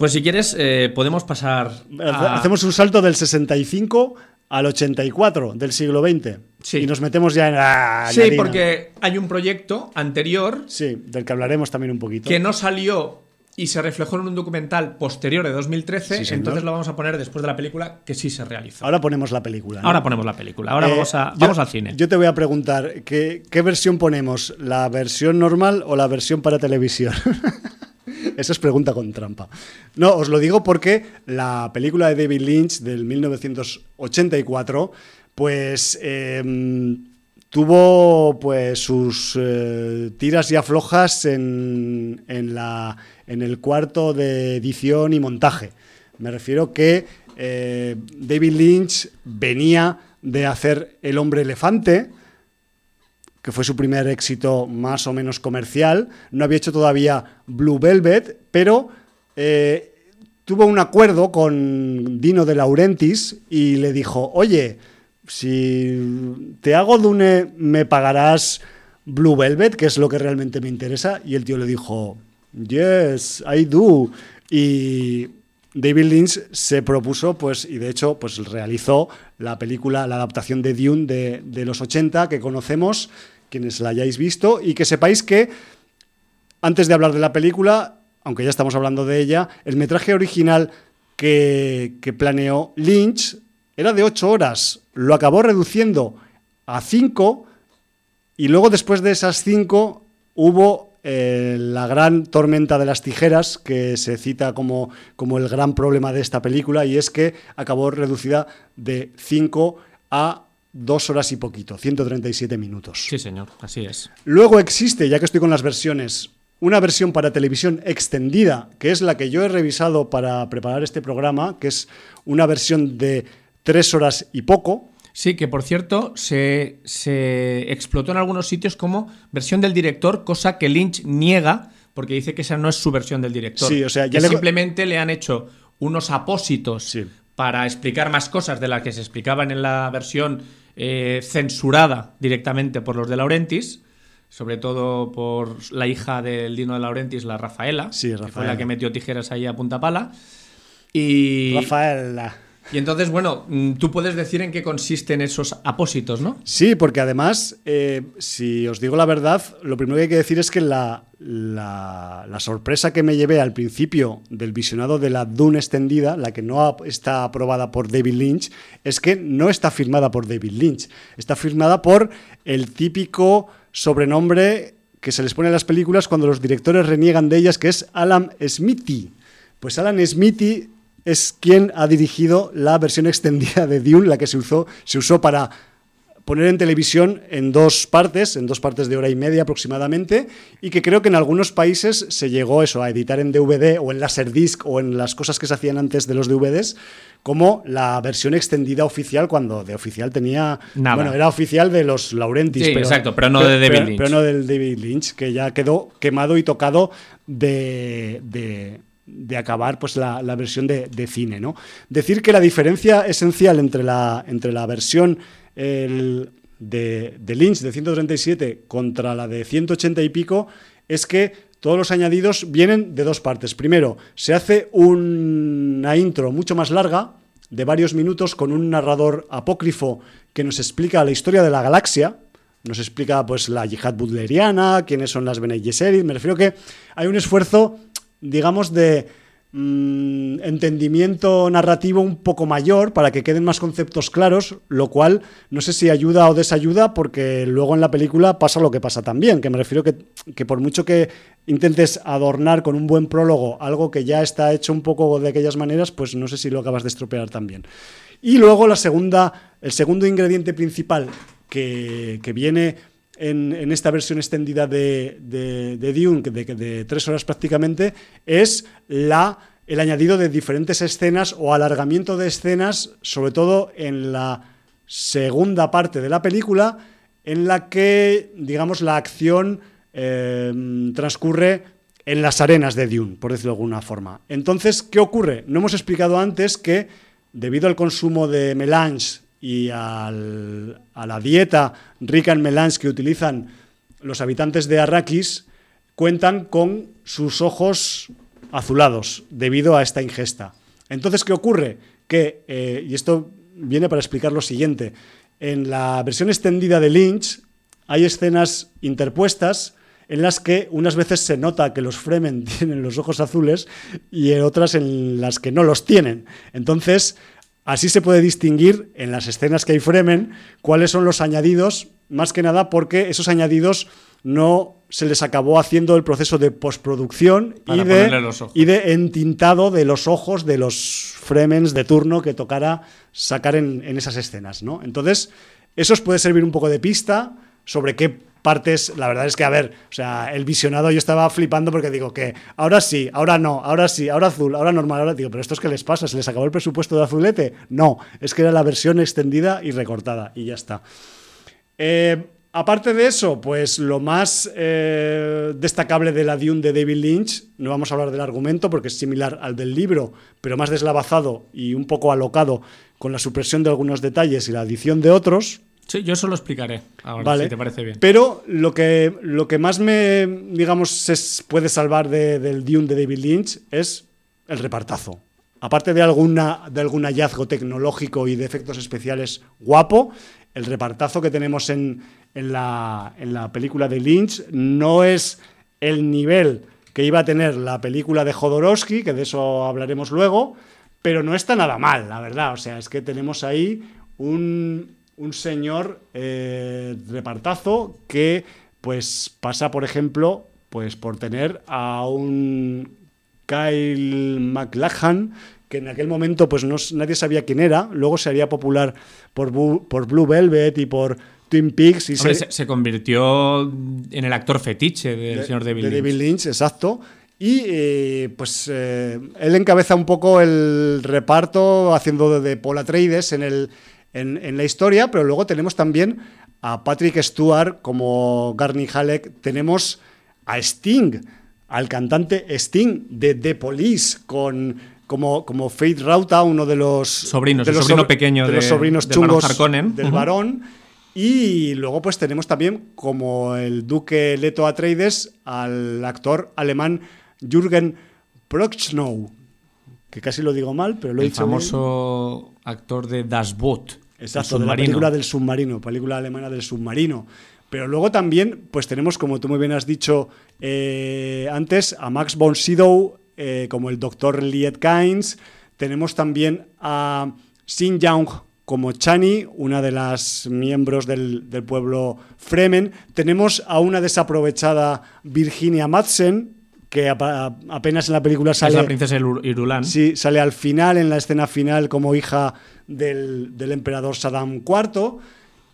Pues si quieres, eh, podemos pasar. a- Hacemos un salto del 65 al 84 del siglo XX. Sí. Y nos metemos ya en la. Sí, harina. porque hay un proyecto anterior Sí, del que hablaremos también un poquito. que no salió y se reflejó en un documental posterior de 2013. Sí, señor. entonces lo vamos a poner después de la película que sí se realizó. Ahora ponemos la película. ¿no? Ahora ponemos la película. Ahora Eh, vamos, a, yo- al cine. Yo te voy a preguntar, ¿qué, qué versión ponemos? ¿La versión normal o la versión para televisión? [laughs] Esa es pregunta con trampa. No, os lo digo porque la película de David Lynch del 1984, pues em, tuvo pues sus eh, tiras y aflojas en, en la, en el cuarto de edición y montaje. Me refiero que eh, David Lynch venía de hacer El hombre elefante, que fue su primer éxito más o menos comercial. No había hecho todavía Blue Velvet, pero eh, tuvo un acuerdo con Dino de Laurentiis y le dijo, oye, si te hago Dune, ¿me pagarás Blue Velvet, que es lo que realmente me interesa? Y el tío le dijo, yes, I do. Y David Lynch se propuso, pues, y de hecho, pues realizó la película, la adaptación de Dune de, de los 80 que conocemos, quienes la hayáis visto, y que sepáis que, antes de hablar de la película, aunque ya estamos hablando de ella, el metraje original que, que planeó Lynch era de 8 horas, lo acabó reduciendo a 5 y luego después de esas 5 hubo eh, la gran tormenta de las tijeras que se cita como, como el gran problema de esta película y es que acabó reducida de 5 a 2 horas y poquito, 137 minutos. Sí, señor, así es. Luego existe, ya que estoy con las versiones, una versión para televisión extendida, que es la que yo he revisado para preparar este programa, que es una versión de tres horas y poco. Sí, que por cierto se, se explotó en algunos sitios como versión del director, cosa que Lynch niega porque dice que esa no es su versión del director. Sí, o sea, ya que le- simplemente le han hecho unos apósitos Sí. para explicar más cosas de las que se explicaban en la versión eh, censurada directamente por los de Laurentis, sobre todo por la hija del Dino de Laurentis, la Rafaela, Sí, que fue Rafaela. la que metió tijeras ahí a punta pala. Y, Rafael. Y entonces, bueno, mm, tú puedes decir en qué consisten esos apósitos, ¿no? Sí, porque además, eh, si os digo la verdad, lo primero que hay que decir es que la, la- la sorpresa que me llevé al principio del visionado de la Dune extendida, la que no está aprobada por David Lynch, es que no está firmada por David Lynch, está firmada por el típico sobrenombre que se les pone en las películas cuando los directores reniegan de ellas, que es Alan Smithy. Pues Alan Smithy es quien ha dirigido la versión extendida de Dune, la que se usó, se usó para poner en televisión en dos partes, en dos partes de hora y media aproximadamente, y que creo que en algunos países se llegó eso a editar en DVD o en Laserdisc o en las cosas que se hacían antes de los DVDs, como la versión extendida oficial, cuando de oficial tenía. Nada. Bueno, era oficial de los Laurentis. Sí, exacto, pero no de David pero- Lynch. pero no del David Lynch, que ya quedó quemado y tocado de. de de acabar pues la, la versión de, de cine, ¿no? Decir que la diferencia esencial entre la, entre la versión el, de, de Lynch de 137 contra la de 180 y pico es que todos los añadidos vienen de dos partes. Primero, se hace una intro mucho más larga, de varios minutos, con un narrador apócrifo que nos explica la historia de la galaxia, nos explica pues la yihad butleriana, quiénes son las Bene. Me refiero que hay un esfuerzo, digamos, de mm, entendimiento narrativo un poco mayor para que queden más conceptos claros, lo cual no sé si ayuda o desayuda, porque luego en la película pasa lo que pasa también, que me refiero que, que por mucho que intentes adornar con un buen prólogo algo que ya está hecho un poco de aquellas maneras, pues no sé si lo acabas de estropear también. Y luego la segunda, el segundo ingrediente principal que, que viene en, esta versión extendida de, de, de Dune, de tres horas prácticamente, es la, el añadido de diferentes escenas o alargamiento de escenas, sobre todo en la segunda parte de la película, en la que, digamos, la acción eh, transcurre en las arenas de Dune, por decirlo de alguna forma. Entonces, ¿qué ocurre? No hemos explicado antes que, debido al consumo de melange y a la dieta rica en melange que utilizan los habitantes de Arrakis, cuentan con sus ojos azulados debido a esta ingesta. Entonces, ¿qué ocurre? Que, eh, y esto viene para explicar lo siguiente, en la versión extendida de Lynch hay escenas interpuestas en las que unas veces se nota que los Fremen [laughs] tienen los ojos azules y en otras en las que no los tienen. Entonces, así se puede distinguir en las escenas que hay Fremen cuáles son los añadidos, más que nada porque esos añadidos no se les acabó haciendo el proceso de postproducción y de, y de, entintado de los ojos de los Fremens de turno que tocara sacar en, en esas escenas. ¿no? Entonces, eso os puede servir un poco de pista sobre qué partes, la verdad es que, a ver, o sea, el visionado yo estaba flipando porque digo que ahora sí, ahora no, ahora sí, ahora azul, ahora normal, ahora digo, pero esto es que les pasa, ¿se les acabó el presupuesto de azulete? No, es que era la versión extendida y recortada y ya está. Eh, aparte de eso, pues lo más eh, destacable de la Dune de David Lynch, no vamos a hablar del argumento porque es similar al del libro, pero más deslavazado y un poco alocado con la supresión de algunos detalles y la adición de otros, Sí, yo eso lo explicaré ahora, si te parece bien. Pero lo que, lo que más me, digamos, se puede salvar del Dune de David Lynch es el repartazo. Aparte de, alguna, de algún hallazgo tecnológico y de efectos especiales guapo, el repartazo que tenemos en, en, la, en la película de Lynch no es el nivel que iba a tener la película de Jodorowsky, que de eso hablaremos luego, pero no está nada mal, la verdad. O sea, es que tenemos ahí un, un señor eh, repartazo que pues pasa, por ejemplo, pues por tener a un Kyle McLachlan que en aquel momento pues no, nadie sabía quién era, luego se haría popular por, por Blue Velvet y por Twin Peaks. Y se, convirtió en el actor fetiche del señor David de Lynch. David Lynch, exacto. Y eh, pues eh, él encabeza un poco el reparto haciendo de Paul Atreides en el, en, la historia, pero luego tenemos también a Patrick Stewart como Garni Halleck, tenemos a Sting, al cantante Sting de The Police, con, como, como Faith Rauta, uno de los sobrinos, de los sobrino pequeño de, los sobrinos chungos del varón. Y luego pues tenemos también como el duque Leto Atreides al actor alemán Jürgen Prochnow, que casi lo digo mal, pero lo he el famoso actor de Das Boot. Exacto, de la película del submarino, película alemana del submarino. Pero luego también, pues tenemos, como tú muy bien has dicho eh, antes, a Max von Sydow eh, como el doctor Liet Kynes. Tenemos también a Xin Young como Chani, una de las miembros del, pueblo Fremen. Tenemos a una desaprovechada Virginia Madsen, que apenas en la película sale. Es la princesa Irulan. Sí, sale al final, en la escena final, como hija del, emperador Saddam IV.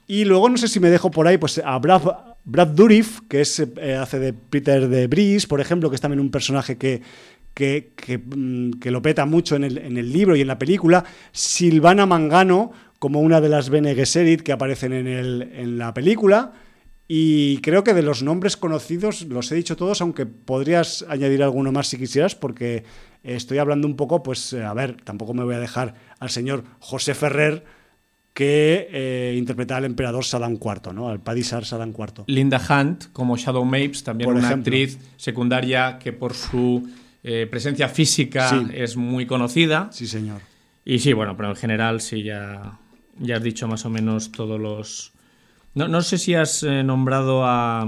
Y luego, no sé si me dejo por ahí, pues a Brad, Brad Dourif, que es, eh, hace de Peter de Brice, por ejemplo, que es también un personaje que, que, mm, lo peta mucho en el, en el, libro y en la película. Silvana Mangano, como una de las Bene Gesserit que aparecen en, el, en la película. Y creo que de los nombres conocidos los he dicho todos, aunque podrías añadir alguno más si quisieras, porque estoy hablando un poco, pues, a ver, tampoco me voy a dejar al señor José Ferrer, que eh, interpreta al emperador Saddam IV, ¿no? al Padisar Saddam IV. Linda Hunt, como Shadow Mapes, también una actriz secundaria que por su eh, presencia física es muy conocida. Sí, señor. Y sí, bueno, pero en general sí ya, ya has dicho más o menos todos los no, sé si has eh, nombrado a,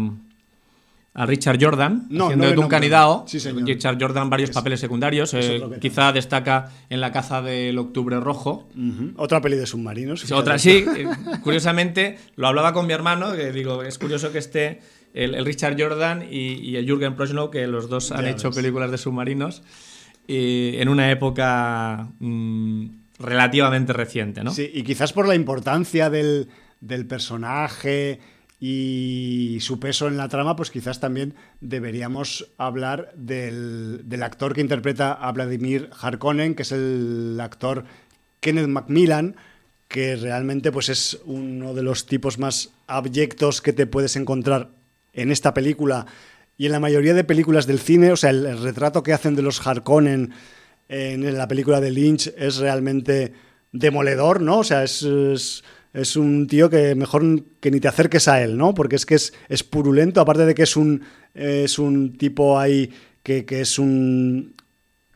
a Richard Jordan, no, haciendo de un candidato. Sí, Richard Jordan, varios papeles secundarios. Eh, quizá destaca en La caza del Octubre Rojo. Otra peli de submarinos. Otra, sí. Eh, curiosamente, lo hablaba con mi hermano, que digo, es curioso que esté el, Richard Jordan y, el Jürgen Prochnow, que los dos han hecho películas de submarinos, y en una época mm, relativamente reciente, ¿no? Sí, y quizás por la importancia del del personaje y su peso en la trama, pues quizás también deberíamos hablar del, actor que interpreta a Vladimir Harkonnen, que es el actor Kenneth Macmillan, que realmente pues es uno de los tipos más abyectos que te puedes encontrar en esta película y en la mayoría de películas del cine. O sea, el, retrato que hacen de los Harkonnen en la película de Lynch es realmente demoledor, ¿no? O sea, es un tío que mejor que ni te acerques a él, ¿no? Porque es que es, es purulento, aparte de que es un, es un tipo ahí que, es un,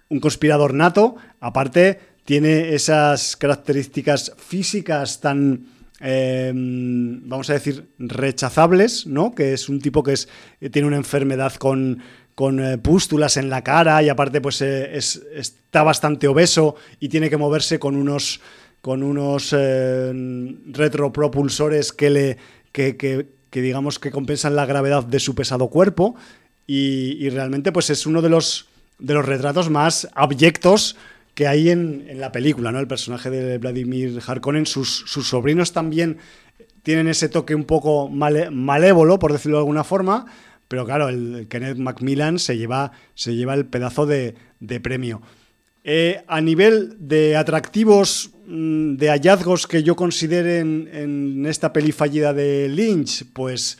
un conspirador nato, aparte tiene esas características físicas tan, eh, vamos a decir, rechazables, ¿no? Que es un tipo que es, tiene una enfermedad con, con eh, pústulas en la cara y aparte pues eh, es, está bastante obeso y tiene que moverse con unos, con unos retropropulsores que le... Que, digamos que compensan la gravedad de su pesado cuerpo y, realmente pues es uno de los, de los retratos más abyectos que hay en, la película, ¿no? El personaje de Vladimir Harkonnen, sus, sus sobrinos también tienen ese toque un poco malévolo, por decirlo de alguna forma, pero claro, el, Kenneth Macmillan se lleva, se lleva el pedazo de, premio. Eh, a nivel de atractivos, mm, de hallazgos que yo considere en, esta peli fallida de Lynch, pues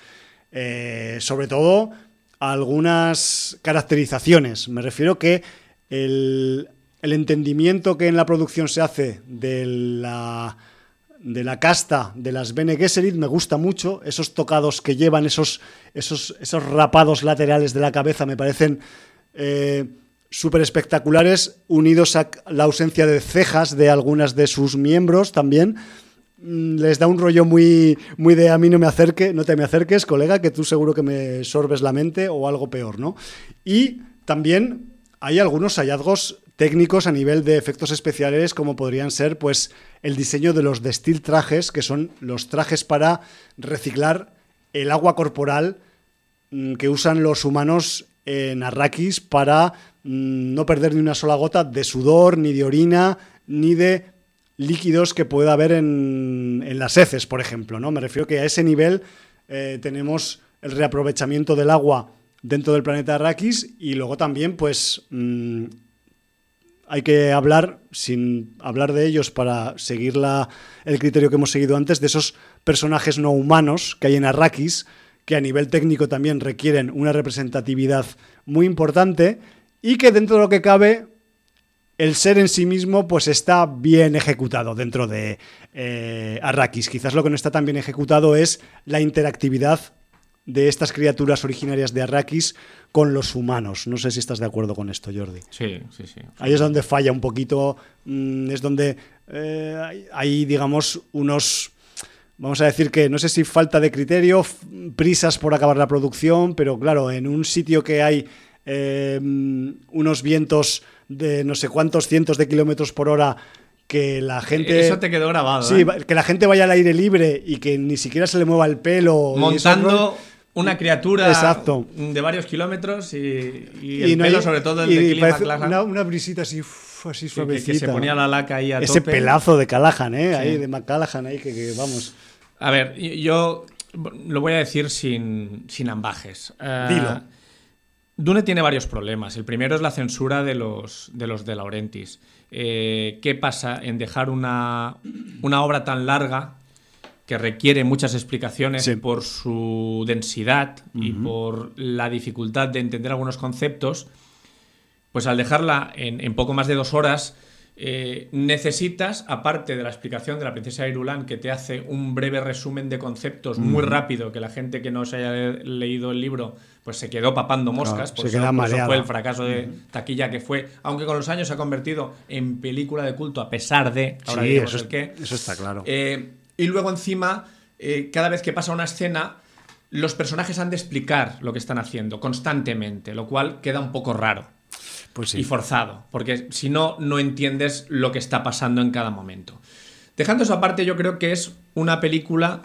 eh, sobre todo algunas caracterizaciones. Me refiero que el, entendimiento que en la producción se hace de la, de la casta de las Bene Gesserit me gusta mucho. Esos tocados que llevan, esos, esos, esos rapados laterales de la cabeza me parecen eh, súper espectaculares, unidos a la ausencia de cejas de algunas de sus miembros también. Mm, les da un rollo muy, muy de a mí no me acerque, no te me acerques, colega, que tú seguro que me sorbes la mente o algo peor, ¿no? Y también hay algunos hallazgos técnicos a nivel de efectos especiales como podrían ser pues el diseño de los Steel trajes, que son los trajes para reciclar el agua corporal mm, que usan los humanos en Arrakis para no perder ni una sola gota de sudor, ni de orina, ni de líquidos que pueda haber en, las heces, por ejemplo. ¿no? Me refiero que a ese nivel eh, tenemos el reaprovechamiento del agua dentro del planeta Arrakis y luego también pues mm, hay que hablar, sin hablar de ellos para seguir el criterio que hemos seguido antes, de esos personajes no humanos que hay en Arrakis, que a nivel técnico también requieren una representatividad muy importante y que dentro de lo que cabe el ser en sí mismo pues está bien ejecutado dentro de eh, Arrakis. Quizás lo que no está tan bien ejecutado es la interactividad de estas criaturas originarias de Arrakis con los humanos. No sé si estás de acuerdo con esto, Jordi. Sí, sí, sí. Ahí es donde falla un poquito, mm, es donde eh, hay, digamos, unos... Vamos a decir que no sé si falta de criterio, prisas por acabar la producción, pero claro, en un sitio que hay eh, unos vientos de no sé cuántos cientos de kilómetros por hora que la gente. Eso te quedó grabado. Sí, ¿eh? que la gente vaya al aire libre y que ni siquiera se le mueva el pelo. Montando una criatura de varios kilómetros y, el pelo, sobre todo el de una, una, brisita así, así suavecita. Que, se ponía la laca ahí a Ese pelazo de Callahan, ¿eh? Ahí, de McCallahan, ahí, que, vamos. A ver, yo lo voy a decir sin, sin ambajes. Eh, Dilo. Dune tiene varios problemas. El primero es la censura de los de, los de Laurentis. Eh, ¿Qué pasa en dejar una, una obra tan larga que requiere muchas explicaciones por su densidad y por la dificultad de entender algunos conceptos, pues al dejarla en, poco más de dos horas, eh, necesitas, aparte de la explicación de la princesa Irulan, que te hace un breve resumen de conceptos muy rápido, que la gente que no se haya leído el libro, pues se quedó papando moscas, por, eso, fue el fracaso de taquilla que fue, aunque con los años se ha convertido en película de culto, a pesar de, ahora sí, eso, eso está claro. Eh, y luego encima, eh, cada vez que pasa una escena, los personajes han de explicar lo que están haciendo constantemente, lo cual queda un poco raro. Pues Y forzado, porque si no, no entiendes lo que está pasando en cada momento. Dejando eso aparte, yo creo que es una película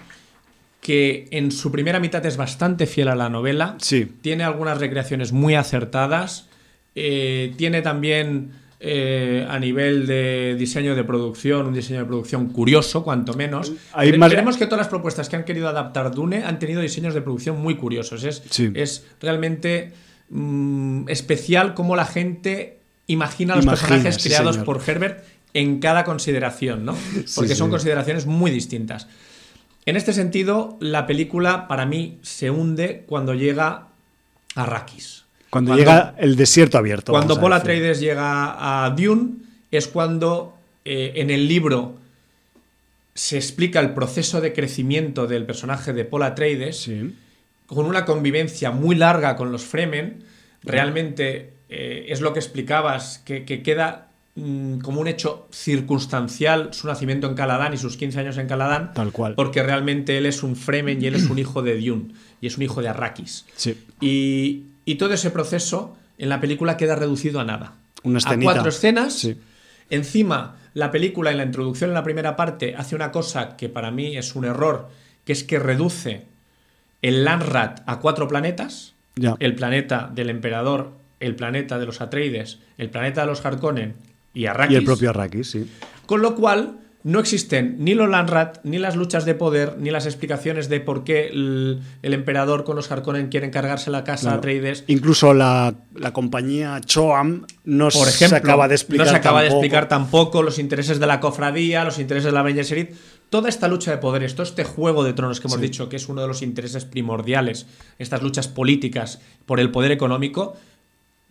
que en su primera mitad es bastante fiel a la novela. Sí. Tiene algunas recreaciones muy acertadas. Eh, tiene también eh, a nivel de diseño de producción, un diseño de producción curioso, cuanto menos. Hay Veremos que todas las propuestas que han querido adaptar Dune han tenido diseños de producción muy curiosos. Es, es realmente mm, especial cómo la gente imagina los personajes creados por Herbert en cada consideración, ¿no? Porque son consideraciones muy distintas. En este sentido, la película para mí se hunde cuando llega a Arrakis. Cuando, llega el desierto abierto. Cuando Paul Atreides llega a Dune es cuando eh, en el libro se explica el proceso de crecimiento del personaje de Paul Atreides con una convivencia muy larga con los Fremen. Realmente eh, es lo que explicabas, que, que queda mm, como un hecho circunstancial su nacimiento en Caladán y sus 15 años en Caladán. Tal cual. Porque realmente él es un Fremen y él es un hijo de Dune y es un hijo de Arrakis. Sí. Y, y todo ese proceso en la película queda reducido a nada. Una a cuatro escenas. Sí. Encima, la película en la introducción en la primera parte hace una cosa que para mí es un error, que es que reduce el Landrat a cuatro planetas. Ya. El planeta del emperador, el planeta de los Atreides, el planeta de los Harkonnen y Arrakis. Y el propio Arrakis, sí. Con lo cual, no existen ni los Landrat, ni las luchas de poder, ni las explicaciones de por qué el, el emperador con los Harkonnen quieren cargarse la casa Claro. Atreides. Incluso la, la compañía Choam no Por ejemplo, se acaba de explicar no se acaba de tampoco. explicar tampoco los intereses de la cofradía, los intereses de la Gesserit. Toda esta lucha de poderes, todo este juego de tronos que hemos dicho que es uno de los intereses primordiales, estas luchas políticas por el poder económico,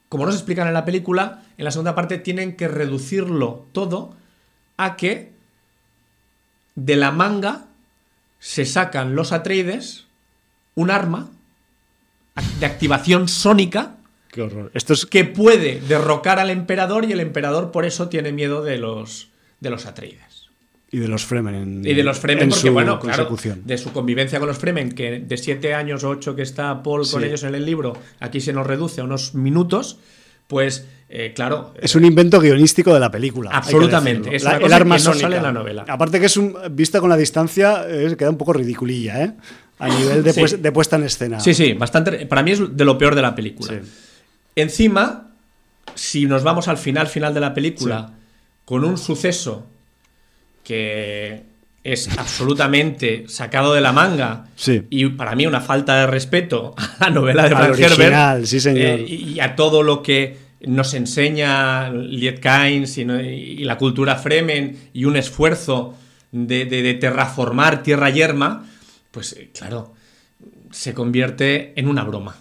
como nos explican en la película, en la segunda parte tienen que reducirlo todo a que de la manga se sacan los Atreides un arma de activación sónica Qué horror. Esto es que puede derrocar al emperador y el emperador por eso tiene miedo de los, de los Atreides. y de los Fremen en, Y de los Fremen, en porque su bueno, claro, de su convivencia con los Fremen, que de siete años o ocho que está Paul con Sí. ellos en el libro, aquí se nos reduce a unos minutos, pues eh, claro, Es un invento guionístico de la película. Absolutamente. Es La- el arma que no sale en la novela. Aparte que es un, vista con la distancia, eh, queda un poco ridiculilla, ¿eh? A nivel de, Sí. pues- de puesta en escena. sí, sí, bastante, para mí es de lo peor de la película. Sí. Encima, si nos vamos al final, final de la película, con un suceso que es absolutamente sacado de la manga Sí. y para mí una falta de respeto a la novela de Frank Herbert sí, señor. eh, y a todo lo que nos enseña Liet Kynes y, y la cultura Fremen y un esfuerzo de, de- de terraformar tierra yerma, pues eh, claro, se convierte en una broma.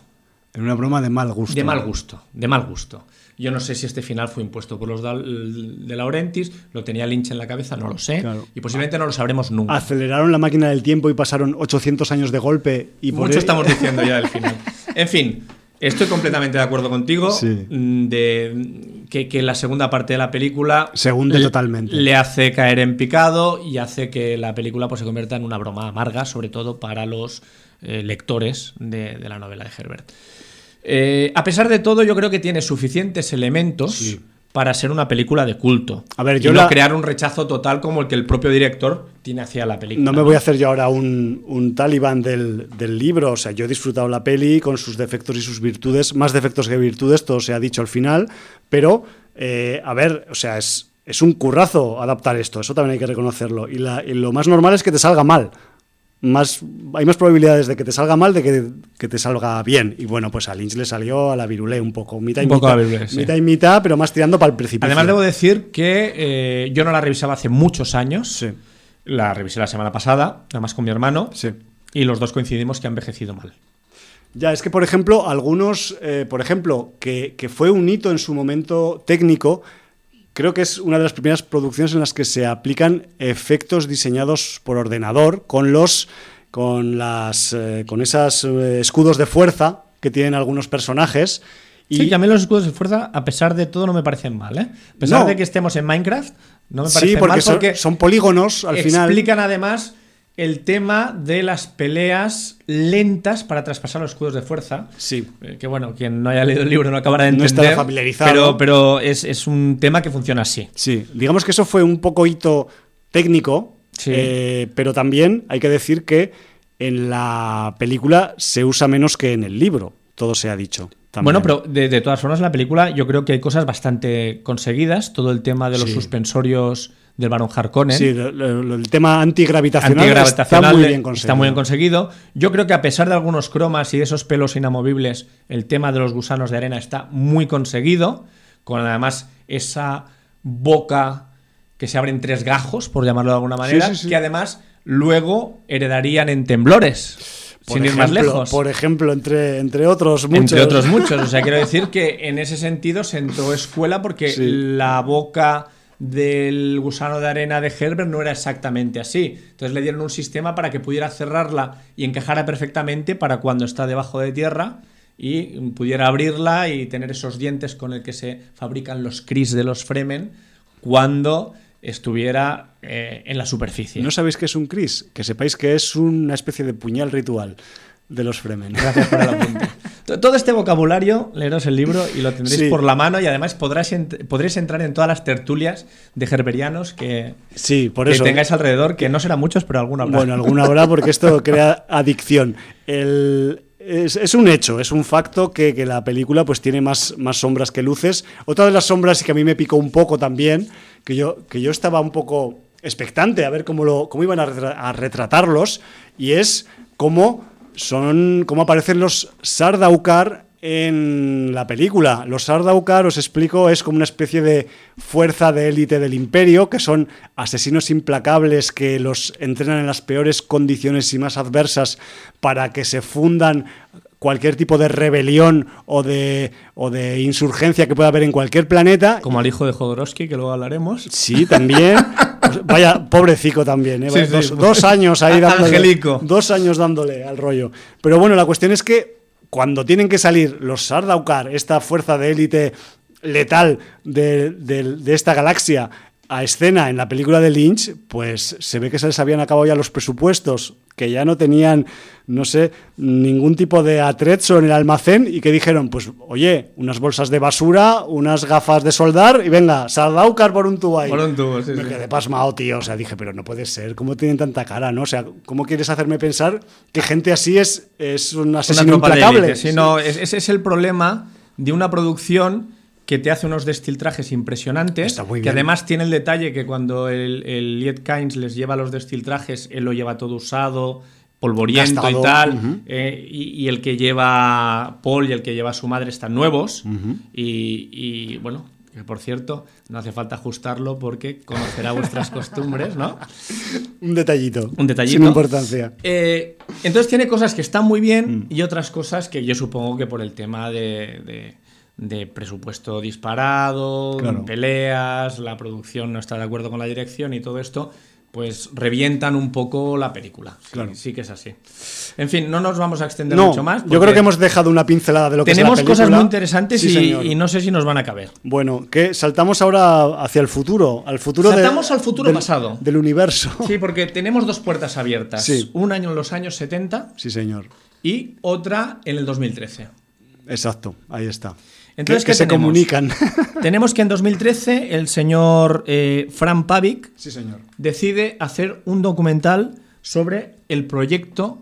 En una broma de mal gusto. De mal gusto, de mal gusto. Yo no sé si este final fue impuesto por los de Laurentis, lo tenía Lynch en la cabeza, no lo sé, Claro. y posiblemente no lo sabremos nunca. Aceleraron la máquina del tiempo y pasaron 800 años de golpe y por Mucho e- estamos diciendo ya del final. [laughs] En fin, estoy completamente de acuerdo contigo Sí. mm, de que, que la segunda parte de la película Se hunde totalmente. le hace caer en picado y hace que la película pues, se convierta en una broma amarga, sobre todo para los eh, lectores de, de la novela de Herbert. Eh, a pesar de todo, yo creo que tiene suficientes elementos Sí. Para ser una película de culto. A ver, y yo no la- crear un rechazo total como el que el propio director tiene hacia la película. No me voy a hacer yo ahora un, un talibán del, del libro. O sea, yo he disfrutado la peli con sus defectos y sus virtudes, más defectos que virtudes, todo se ha dicho al final. Pero, eh, a ver, o sea, es, es un currazo adaptar esto, eso también hay que reconocerlo. Y, la- y lo más normal es que te salga mal. Más, hay más probabilidades de que te salga mal de que, que te salga bien. Y bueno, pues a Lynch le salió a la virulé un poco. Mitad y Un poco mitad, a la virulé, sí. mitad y mitad, pero más tirando para el precipicio. Además, debo decir que eh, yo no la revisaba hace muchos años. Sí, La revisé la semana pasada, además con mi hermano. sí. Y los dos coincidimos que ha envejecido mal. Ya, es que, por ejemplo, algunos, eh, por ejemplo, que, que fue un hito en su momento técnico, creo que es una de las primeras producciones en las que se aplican efectos diseñados por ordenador con los con las eh, con esas eh, escudos de fuerza que tienen algunos personajes y Sí, que a mí los escudos de fuerza, a pesar de todo, no me parecen mal. ¿eh? A pesar No. de que estemos en Minecraft, no me parecen sí, porque mal son, porque son polígonos al final. explican además el tema de las peleas lentas para traspasar los escudos de fuerza. Sí. Eh, Que bueno, quien no haya leído el libro no acabará de No entender. estará familiarizado. Pero, pero es, es un tema que funciona así. Sí, digamos que eso fue un poco hito técnico, Sí. eh, pero también hay que decir que en la película se usa menos que en el libro, todo se ha dicho. también. Bueno, pero de, de todas formas, en la película yo creo que hay cosas bastante conseguidas. Todo el tema de los Sí. suspensorios del Barón Harkonnen. Sí, lo- lo- el tema antigravitacional, antigravitacional está muy bien conseguido. está muy bien conseguido. Yo creo que a pesar de algunos cromas y de esos pelos inamovibles, el tema de los gusanos de arena está muy conseguido, con además esa boca que se abre en tres gajos, por llamarlo de alguna manera, sí, sí. que además luego heredarían en temblores, Por sin ir más ejemplo- lejos. Por ejemplo, entre, entre otros muchos. Entre otros muchos. O sea, quiero decir que en ese sentido sentó escuela porque la boca del gusano de arena de Herbert no era exactamente así. Entonces le dieron un sistema para que pudiera cerrarla y encajara perfectamente para cuando está debajo de tierra y pudiera abrirla y tener esos dientes con el que se fabrican los Cris de los Fremen cuando estuviera eh, en la superficie. ¿No sabéis qué es un Cris? Que sepáis que es una especie de puñal ritual de los Fremen. Gracias por el apunte. [laughs] Todo este vocabulario, leeros el libro y lo tendréis Sí. por la mano y además podréis, ent- podréis entrar en todas las tertulias de gerberianos que, Sí, por que tengáis alrededor, que no serán muchos, pero alguno habrá. Bueno, alguna habrá porque esto [laughs] crea adicción. El- es, es un hecho, es un facto que, que la película pues tiene más, más sombras que luces. Otra de las sombras que a mí me picó un poco también, que yo, que yo estaba un poco expectante a ver cómo, lo, cómo iban a, retra- a retratarlos, y es cómo, son, cómo aparecen los Sardaukar en la película. Los Sardaukar, os explico, es como una especie de fuerza de élite del imperio, que son asesinos implacables que los entrenan en las peores condiciones y más adversas para que se fundan cualquier tipo de rebelión o de, o de insurgencia que pueda haber en cualquier planeta. Como al hijo de Jodorowsky, que luego hablaremos. Sí, también. [laughs] Pues Vaya, pobrecico también, ¿eh? Sí, Vaya, sí. dos, dos años ahí dándole. Angelico. Dos años dándole al rollo. Pero bueno, la cuestión es que cuando tienen que salir los Sardaukar, esta fuerza de élite letal de, de- de esta galaxia, a escena en la película de Lynch, pues se ve que se les habían acabado ya los presupuestos, que ya no tenían, no sé, ningún tipo de atrezzo en el almacén y que dijeron, pues oye, unas bolsas de basura, unas gafas de soldar y venga, Sardaukar por un tubo ahí. Por un tubo, sí, Me sí. quedé pasmado, tío. O sea, dije, pero no puede ser. ¿Cómo tienen tanta cara, no? O sea, ¿cómo quieres hacerme pensar que gente así es, es un asesino implacable? sí, no, es- ese es el problema de una producción que te hace unos destiltrajes impresionantes, Está muy que bien. además tiene el detalle que cuando el, el Liet Kynes les lleva los destiltrajes, él lo lleva todo usado, polvoriento Gastado, y tal, eh, y, y el que lleva Paul y el que lleva su madre están nuevos, y, y, bueno, que por cierto, no hace falta ajustarlo porque conocerá vuestras costumbres, ¿no? Un detallito. Un detallito. Sin importancia. Eh, entonces tiene cosas que están muy Mm. bien y otras cosas que yo supongo que por el tema de, de- de presupuesto disparado, Claro. peleas, la producción no está de acuerdo con la dirección y todo esto, pues revientan un poco la película. Sí, Claro. sí que es así. En fin, no nos vamos a extender No, mucho más. yo creo que hemos dejado una pincelada de lo que tenemos es la cosas película. muy interesantes Sí, y, no sé si nos van a caber. Bueno, que saltamos ahora hacia el futuro, al futuro de- Saltamos al futuro del, pasado. del universo. Sí, porque tenemos dos puertas abiertas. Sí. Un año en los años 70 Sí, señor. y otra en el 2013. Exacto, ahí está. Entonces, que, ¿qué que se tenemos? comunican. [laughs] Tenemos que en 2013 el señor eh, Fran Pavic sí, señor. decide hacer un documental sobre el proyecto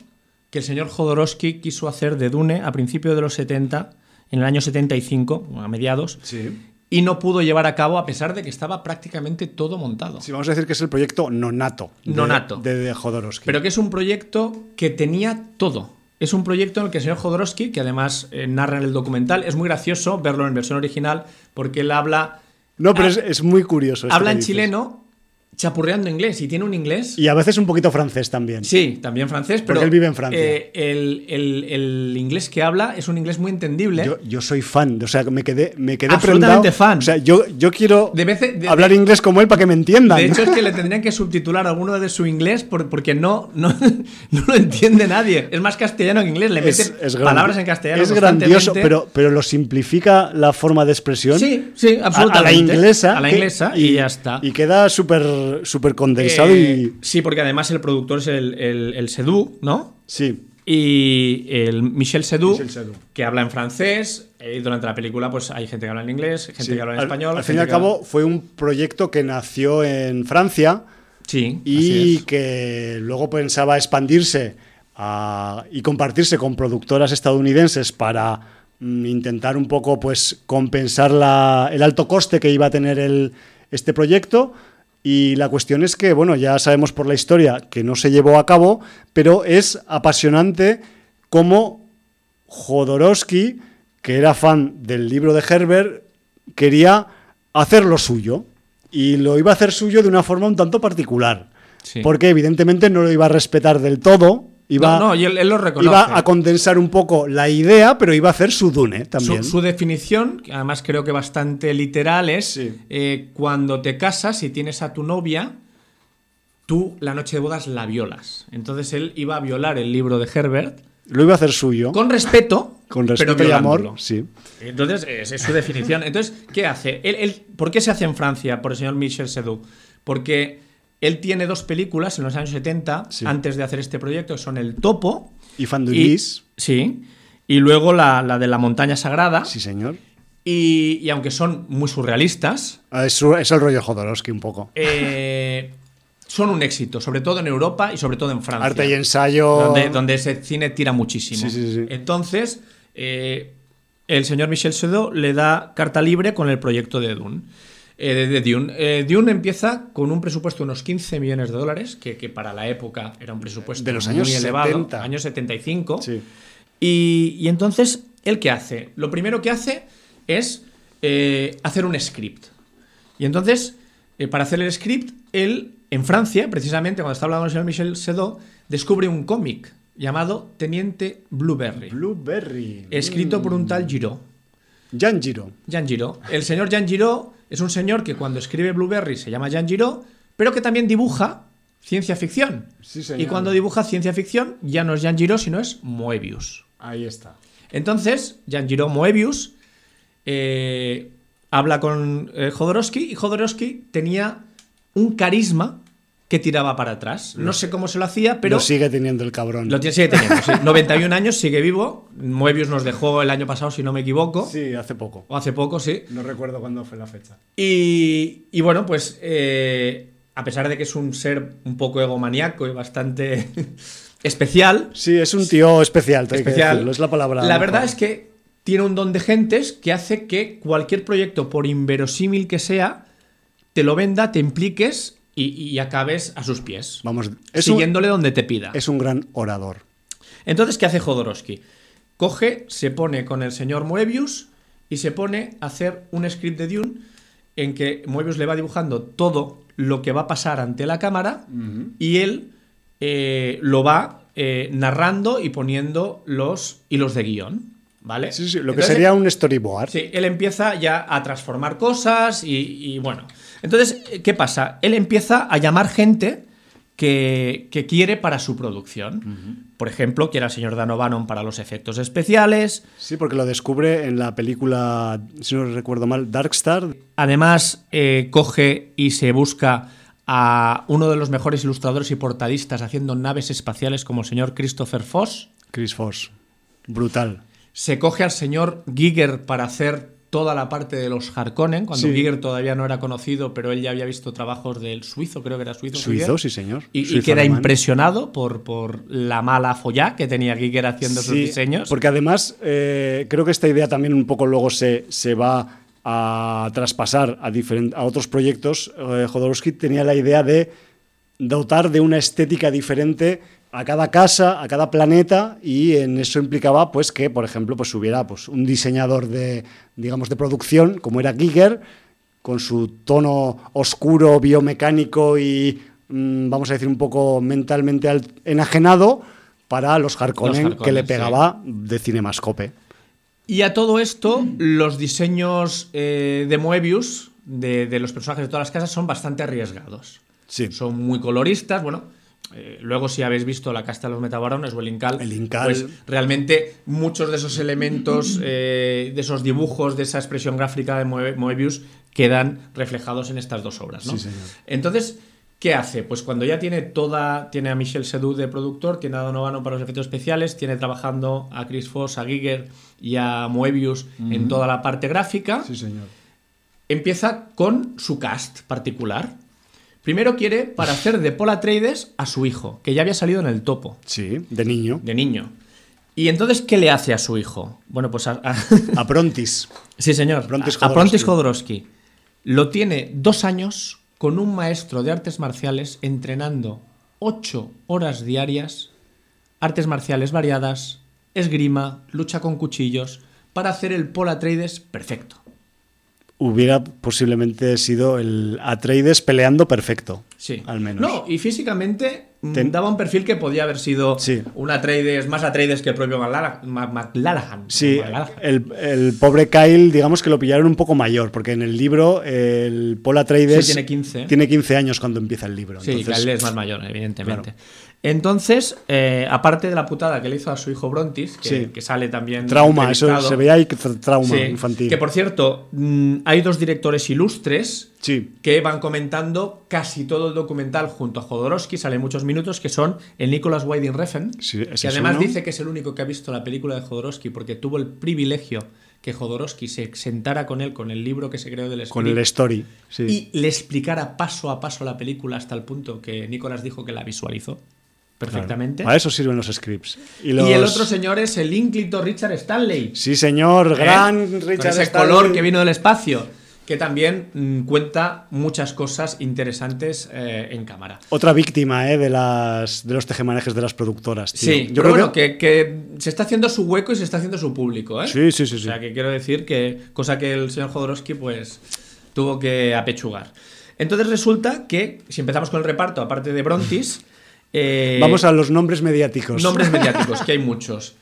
que el señor Jodorowsky quiso hacer de Dune a principios de los 70, en el año 75, a mediados, Sí. y no pudo llevar a cabo a pesar de que estaba prácticamente todo montado. Sí, vamos a decir que es el proyecto Nonato. de- Nonato. De, de Jodorowsky. Pero que es un proyecto que tenía todo. Es un proyecto en el que el señor Jodorowsky, que además eh, narra en el documental, es muy gracioso verlo en versión original porque él habla No, pero es, es muy curioso. habla en dices. chileno chapurreando inglés y tiene un inglés. Y a veces un poquito francés también. Sí, también francés, pero. Porque él vive en Francia. eh, el, el- el inglés que habla es un inglés muy entendible. Yo, yo soy fan, o sea, me quedé, me quedé Absolutamente prendado. fan. O sea, yo, yo quiero De de- hablar de- inglés como él para que me entiendan. de hecho, es que le [laughs] tendrían que subtitular alguno de su inglés por- porque no, no, [laughs] no lo entiende nadie. Es más castellano que inglés. Le mete es palabras en castellano. Es grandioso, pero, pero lo simplifica la forma de expresión. Sí, sí, absolutamente. A, la inglesa. A la que- inglesa y, ya está. Y queda súper súper condensado Eh, y. Sí, porque además el productor es el, el, el Sedú, ¿no? Sí. Y el Michel Sedú, Michel que habla en francés. Y durante la película, pues hay gente que habla en inglés, gente sí. que habla en Al- español. Al, fin y al habla- cabo, fue un proyecto que nació en Francia. Sí, y es. que luego pensaba expandirse a- y compartirse con productoras estadounidenses para mm, intentar un poco pues compensar la- el alto coste que iba a tener el- este proyecto y la cuestión es que bueno ya sabemos por la historia que no se llevó a cabo pero es apasionante cómo Jodorowsky que era fan del libro de Herbert quería hacer lo suyo y lo iba a hacer suyo de una forma un tanto particular. Sí. Porque evidentemente no lo iba a respetar del todo, iba, no, no, y él, él lo reconoce. iba a condensar un poco la idea, pero iba a hacer su Dune también. Su, su definición, que además creo que bastante literal, es Sí. eh, cuando te casas y tienes a tu novia, tú la noche de bodas la violas. Entonces él iba a violar el libro de Herbert Lo iba a hacer suyo. con respeto, Con pero respeto y amor, sí. Entonces, es, es su definición. Entonces, ¿qué hace? Él, él- ¿Por qué se hace en Francia por el señor Michel Seydoux? Porque él tiene dos películas en los años 70, Sí. antes de hacer este proyecto, que son El Topo. Y Fan de y- Ulysse, Sí. Y luego la, la de la montaña sagrada. sí señor. Y, y aunque son muy surrealistas, Ah, Es, el rollo Jodorowsky un poco. eh, son un éxito, sobre todo en Europa y sobre todo en Francia. Arte y ensayo. donde, donde ese cine tira muchísimo. Sí, sí, sí. Entonces, eh, el señor Michel Seydoux le da carta libre con el proyecto de Dune. Eh, de, Dune. Eh, Dune empieza con un presupuesto de unos 15 millones de dólares, que, que para la época era un presupuesto De los muy años elevado, 70. años 75. Sí. Y, y entonces, ¿él qué hace? Lo primero que hace es eh, hacer un script. Y entonces, eh, para hacer el script, él, en Francia, precisamente, cuando está hablando con el señor Michel Seydoux, descubre un cómic llamado Teniente Blueberry, Blueberry. escrito por un tal Giraud. Giraud. El señor Giraud es un señor que cuando escribe Blueberry se llama Giraud, pero que también dibuja ciencia ficción. Sí, señor. Y cuando dibuja ciencia ficción, ya no es Giraud, sino es Moebius. Ahí está. Entonces, Jean-Giraud Moebius eh, habla con eh, Jodorowsky y Jodorowsky tenía un carisma que tiraba para atrás. No sé cómo se lo hacía, pero Lo sigue teniendo el cabrón. lo tiene, sigue teniendo. sí. [laughs] 91 años, sigue vivo. Moebius nos dejó el año pasado, si no me equivoco. Sí, hace poco. O hace poco, sí. No recuerdo cuándo fue la fecha. Y, y bueno, pues eh, a pesar de que es un ser un poco egomaniaco y bastante [laughs] especial, Sí, es un tío especial, te hay que especial. es la palabra. La mejor. verdad es que tiene un don de gentes que hace que cualquier proyecto, por inverosímil que sea, te lo venda, te impliques y, y acabes a sus pies. Vamos, es un, siguiéndole donde te pida. es un gran orador. Entonces, ¿qué hace Jodorowsky? Coge, se pone con el señor Moebius y se pone a hacer un script de Dune en que Moebius le va dibujando todo lo que va a pasar ante la cámara y él eh, lo va eh, narrando y poniendo los hilos de guion. ¿Vale? Sí, sí, lo que sería un storyboard. Sí, él empieza ya a transformar cosas y, y bueno. Entonces, ¿qué pasa? Él empieza a llamar gente que, que quiere para su producción. Por ejemplo, quiere al señor Dan O'Bannon para los efectos especiales. Sí, porque lo descubre en la película, si no recuerdo mal, Darkstar. Además, eh, coge y se busca a uno de los mejores ilustradores y portadistas haciendo naves espaciales como el señor Christopher Foss. Chris Foss. Brutal. Se coge al señor Giger para hacer toda la parte de los Harkonnen, cuando Sí. Giger todavía no era conocido, pero él ya había visto trabajos del suizo, creo que era suizo. Suizo, Giger. sí, señor. Y, queda alemán. impresionado por, por la mala follá que tenía Giger haciendo sus diseños. Porque además, eh, creo que esta idea también un poco luego se, se va a traspasar a, a otros proyectos. Eh, Jodorowsky tenía la idea de dotar de una estética diferente a cada casa, a cada planeta, y en eso implicaba pues que, por ejemplo, pues hubiera pues, un diseñador de, digamos, de producción, como era Giger, con su tono oscuro, biomecánico y, mm, vamos a decir, un poco mentalmente al- enajenado para los Harkonnen, Los que le sí. pegaba de cinemascope. Y a todo esto, los diseños eh, de Moebius, de, de los personajes de todas las casas, son bastante arriesgados. Sí. Son muy coloristas, bueno. Eh, luego, si habéis visto La casta de los metabarones o el Incal, El Incal. pues realmente muchos de esos elementos, eh, de esos dibujos, de esa expresión gráfica de Moe- Moebius, quedan reflejados en estas dos obras. ¿no? Sí, señor. Entonces, ¿qué hace? Pues cuando ya tiene toda, tiene a Michel Seydoux de productor, tiene a Donovan para los efectos especiales, tiene trabajando a Chris Foss, a Giger y a Moebius en toda la parte gráfica, señor. empieza con su cast particular. Primero quiere para hacer de Paul Atreides a su hijo, que ya había salido en el topo, Sí, de niño. de niño. Y entonces, ¿qué le hace a su hijo? Bueno, pues a- a- [laughs] A Prontis. Sí, señor. Prontis a, a Prontis Jodorowsky. Jodorowsky. Lo tiene dos años con un maestro de artes marciales entrenando ocho horas diarias, artes marciales variadas, esgrima, lucha con cuchillos, para hacer el Paul Atreides perfecto. Hubiera posiblemente sido el Atreides peleando perfecto. Sí. Al menos. No, y físicamente mm, daba un perfil que podía haber sido Sí. un Atreides, más Atreides que el propio McLarahan. Sí, el, el pobre Kyle, digamos que lo pillaron un poco mayor, porque en el libro el Paul Atreides Sí, tiene 15. tiene 15 años cuando empieza el libro. Sí, entonces- él es más mayor, evidentemente. Entonces, eh, aparte de la putada que le hizo a su hijo Brontis, que, Sí. que sale también. Trauma, eso se veía ahí trauma infantil. Que por cierto, mm, hay dos directores ilustres Sí, que van comentando casi todo el documental junto a Jodorowsky, sale muchos minutos, que son el Nicholas Winding Refn, Sí, que además uno. dice que es el único que ha visto la película de Jodorowsky porque tuvo el privilegio que Jodorowsky se sentara con él con el libro que se creó del con el story. Sí. y le explicara paso a paso la película hasta el punto que Nicholas dijo que la visualizó perfectamente. Para eso sirven los scripts. Y, el otro señor es el ínclito Richard Stanley. Sí, señor, gran ¿eh? Richard Con ese Stanley. color que vino del espacio, que también mm, cuenta muchas cosas interesantes eh, en cámara. Otra víctima eh, de, las, de los tejemanejes de las productoras. tío. Sí, yo pero creo bueno, que... que... que se está haciendo su hueco y se está haciendo su público, ¿eh? Sí, sí, sí. O sea, que quiero decir que, cosa que el señor Jodorowsky, pues, tuvo que apechugar. Entonces resulta que, si empezamos con el reparto, aparte de Brontis, [laughs] eh, Vamos a los nombres mediáticos. Nombres [laughs] mediáticos, que hay muchos.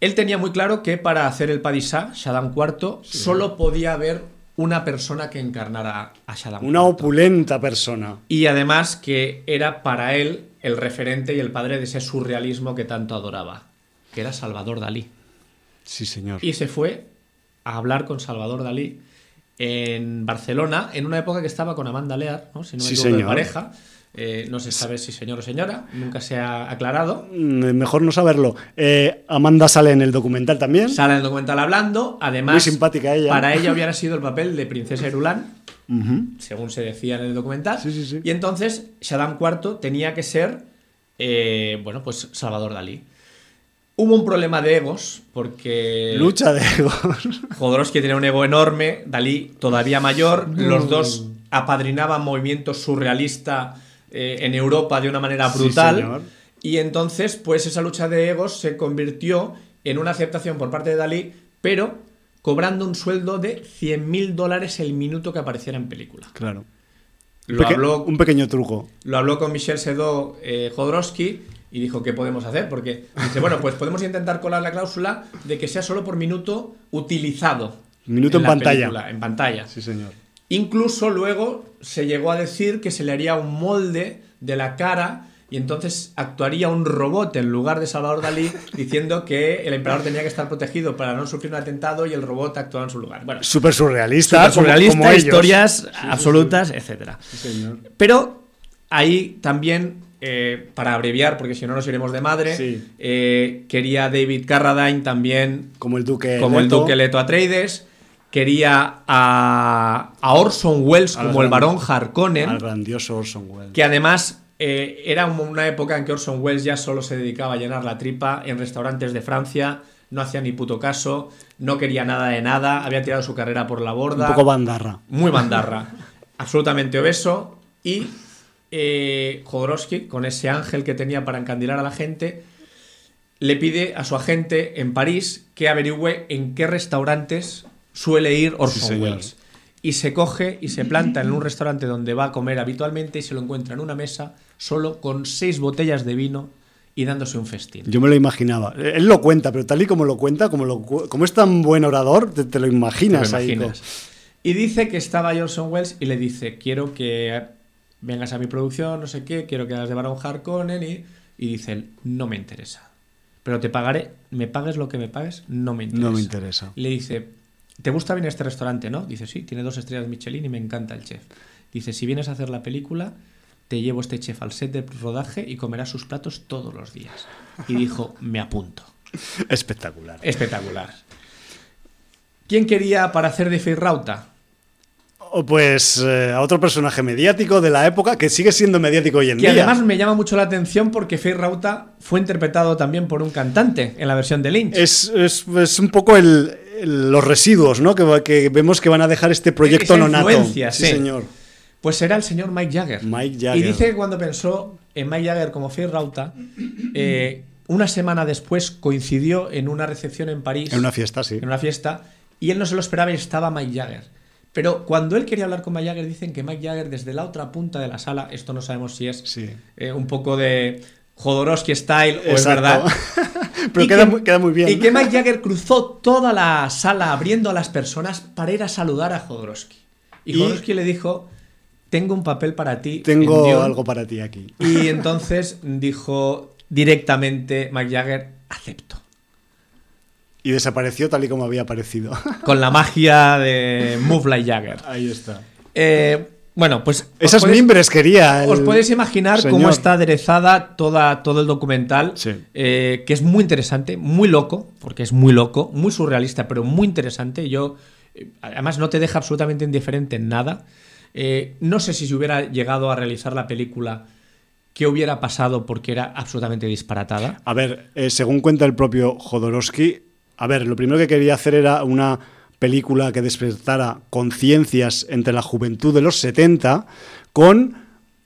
Él tenía muy claro que para hacer el Padishah, Shaddam IV, solo podía haber una persona que encarnara a Shaddam Una opulenta persona. Y además que era para él el referente y el padre de ese surrealismo que tanto adoraba, que era Salvador Dalí. Sí, señor. Y se fue a hablar con Salvador Dalí en Barcelona, en una época que estaba con Amanda Lear, ¿no? si no me Sí, equivoco, de pareja. Eh, no se sabe si señor o señora, nunca se ha aclarado. Mm, Mejor no saberlo. Eh, Amanda sale en el documental también. Sale en el documental hablando, además. Muy simpática ella. Para ella hubiera sido el papel de Princesa Irulán, Ujú. según se decía en el documental. Sí, sí, sí. Y entonces Shaddam IV tenía que ser, eh, bueno, pues Salvador Dalí. Hubo un problema de egos, porque Lucha de egos. [laughs] Jodorowsky tenía un ego enorme, Dalí todavía mayor, los dos apadrinaban movimientos surrealistas eh, en Europa de una manera Sí, brutal. señor. y entonces, pues esa lucha de egos se convirtió en una aceptación por parte de Dalí, pero cobrando un sueldo de 100.000 dólares el minuto que apareciera en película. Claro. Lo Peque- habló, Un pequeño truco. lo habló con Michel Sedó eh, Jodorowsky y dijo, ¿qué podemos hacer? Porque dice, bueno, pues podemos intentar colar la cláusula de que sea solo por minuto utilizado. Minuto en la pantalla. película, en pantalla. Sí, señor. Incluso luego se llegó a decir que se le haría un molde de la cara y entonces actuaría un robot en lugar de Salvador Dalí [laughs] diciendo que el emperador tenía que estar protegido para no sufrir un atentado y el robot actuaba en su lugar. Bueno, Súper surrealista. como- surrealista, como historias absolutas. Sí. Pero ahí también, eh, para abreviar, porque si no nos iremos de madre, eh, quería David Carradine también Como el duque. como el. Duque Leto Atreides, quería a, a Orson Welles como el barón Harkonnen, Al grandioso Orson Welles. que además eh, era un- una época en que Orson Welles ya solo se dedicaba a llenar la tripa en restaurantes de Francia, no hacía ni puto caso, no quería nada de nada, había tirado su carrera por la Un borda, poco bandarra. muy bandarra, [laughs] absolutamente obeso y eh, Jodorowsky, con ese ángel que tenía para encandilar a la gente, le pide a su agente en París que averigüe en qué restaurantes suele ir Orson Sí. Welles. Y se coge y se planta en un restaurante donde va a comer habitualmente y se lo encuentra en una mesa solo con seis botellas de vino y dándose un festín. Yo me lo imaginaba. Él lo cuenta, pero tal y como lo cuenta, como, lo como es tan buen orador, te, te lo imaginas, ¿Te lo ahí. Y dice que estaba ahí Orson Welles y le dice, quiero que vengas a mi producción, no sé qué, quiero que hagas de Baron Harkonnen y, y dice él, no me interesa. Pero te pagaré, me pagues lo que me pagues, no me interesa. No me interesa. Le dice, ¿te gusta bien este restaurante, no? Dice, sí, tiene dos estrellas Michelin y me encanta el chef. Dice, si vienes a hacer la película, te llevo este chef al set de rodaje y comerás sus platos todos los días. Y dijo, me apunto. Espectacular. Espectacular. ¿Quién quería para hacer de Feirrauta? O pues eh, a otro personaje mediático de la época que sigue siendo mediático hoy en Que día. además me llama mucho la atención porque Feirrauta fue interpretado también por un cantante en la versión de Lynch. es, es- es un poco el- los residuos, ¿no? Que, vemos que van a dejar este proyecto Esa nonato. sí, sí. señor. Pues era el señor Mike Jagger. Mike Jagger. Y dice que cuando pensó en Mike Jagger como Feirrauta, eh, una semana después coincidió en una recepción en París, En una fiesta, sí. en una fiesta, y él no se lo esperaba y estaba Mike Jagger. Pero cuando él quería hablar con Mike Jagger, dicen que Mike Jagger desde la otra punta de la sala, esto no sabemos si es Sí. eh, un poco de Jodorowsky style o es verdad. [laughs] Pero queda, que- muy- queda muy bien. Y que Mike Jagger cruzó toda la sala abriendo a las personas para ir a saludar a Jodorowsky. Y, Y- Jodorowsky le dijo, tengo un papel para ti. en Tengo Dune". algo para ti aquí. Y entonces dijo directamente Mike Jagger, acepto. Y desapareció tal y como había aparecido. Con la magia de Move Like Jagger. Ahí está. Eh, bueno, pues... Esas podéis- mimbres quería. el Os podéis imaginar cómo está aderezada toda, todo el documental, Sí. eh, que es muy interesante, muy loco, porque es muy loco, muy surrealista, pero muy interesante. Yo, eh, además, no te deja absolutamente indiferente en nada. Eh, no sé si se hubiera llegado a realizar la película, qué hubiera pasado porque era absolutamente disparatada. A ver, según cuenta el propio Jodorowsky, a ver, lo primero que quería hacer era una película que despertara conciencias entre la juventud de los 70 con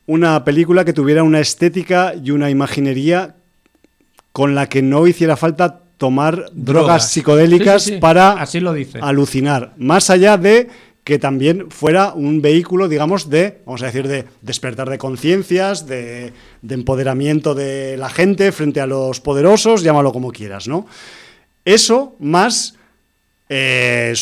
una película que tuviera una estética y una imaginería con la que no hiciera falta tomar drogas, psicodélicas Sí, sí, sí. para Así lo dice. alucinar, más allá de que también fuera un vehículo, digamos, de, vamos a decir, de despertar de conciencias, de, de empoderamiento de la gente frente a los poderosos, llámalo como quieras, ¿no? Eso más eh,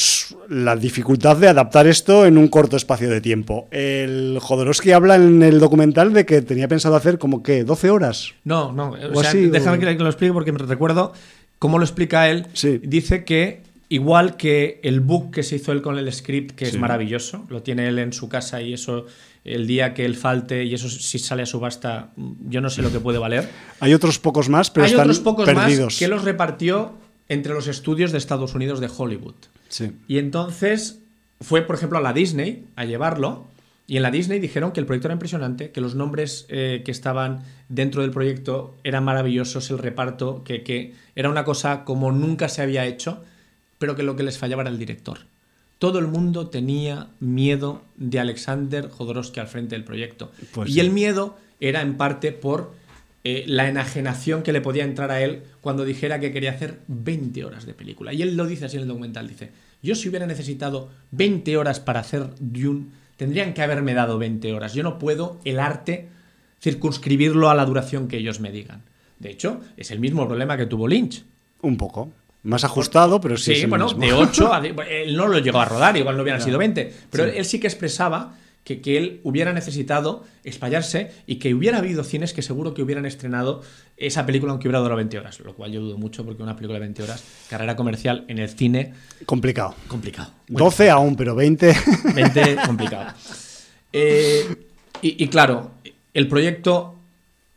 la dificultad de adaptar esto en un corto espacio de tiempo. El Jodorowsky habla en el documental de que tenía pensado hacer como que 12 horas. No, no, o O sea, así, déjame o- que lo explique porque me recuerdo cómo lo explica él. Sí. Dice que igual que el book que se hizo él con el script, que Sí. es maravilloso, lo tiene él en su casa y eso el día que él falte y eso si sale a subasta, yo no sé lo que puede valer. Hay otros pocos más, pero Hay están otros pocos perdidos. más que los repartió entre los estudios de Estados Unidos de Hollywood. Sí. Y entonces fue, por ejemplo, a la Disney a llevarlo. Y en la Disney dijeron que el proyecto era impresionante, que los nombres eh, que estaban dentro del proyecto eran maravillosos, el reparto, que, que era una cosa como nunca se había hecho, pero que lo que les fallaba era el director. Todo el mundo tenía miedo de Alexander Jodorowsky al frente del proyecto. Pues y sí. el miedo era en parte por eh, la enajenación que le podía entrar a él cuando dijera que quería hacer 20 horas de película. Y él lo dice así en el documental, dice, yo si hubiera necesitado 20 horas para hacer Dune, tendrían que haberme dado 20 horas. Yo no puedo el arte circunscribirlo a la duración que ellos me digan. De hecho, es el mismo problema que tuvo Lynch. Un poco. Más ajustado, pero sí. Sí, es el bueno, mismo. de 8 [laughs] a... Él no lo llegó a rodar, igual no hubieran sido 20, pero Sí. él sí que expresaba que, que él hubiera necesitado explayarse y que hubiera habido cines que seguro que hubieran estrenado esa película aunque hubiera durado 20 horas, lo cual yo dudo mucho porque una película de 20 horas, carrera comercial en el cine, Complicado. complicado. Bueno, 12 aún, pero 20. 20 [laughs] complicado. Eh, y, y claro, el proyecto,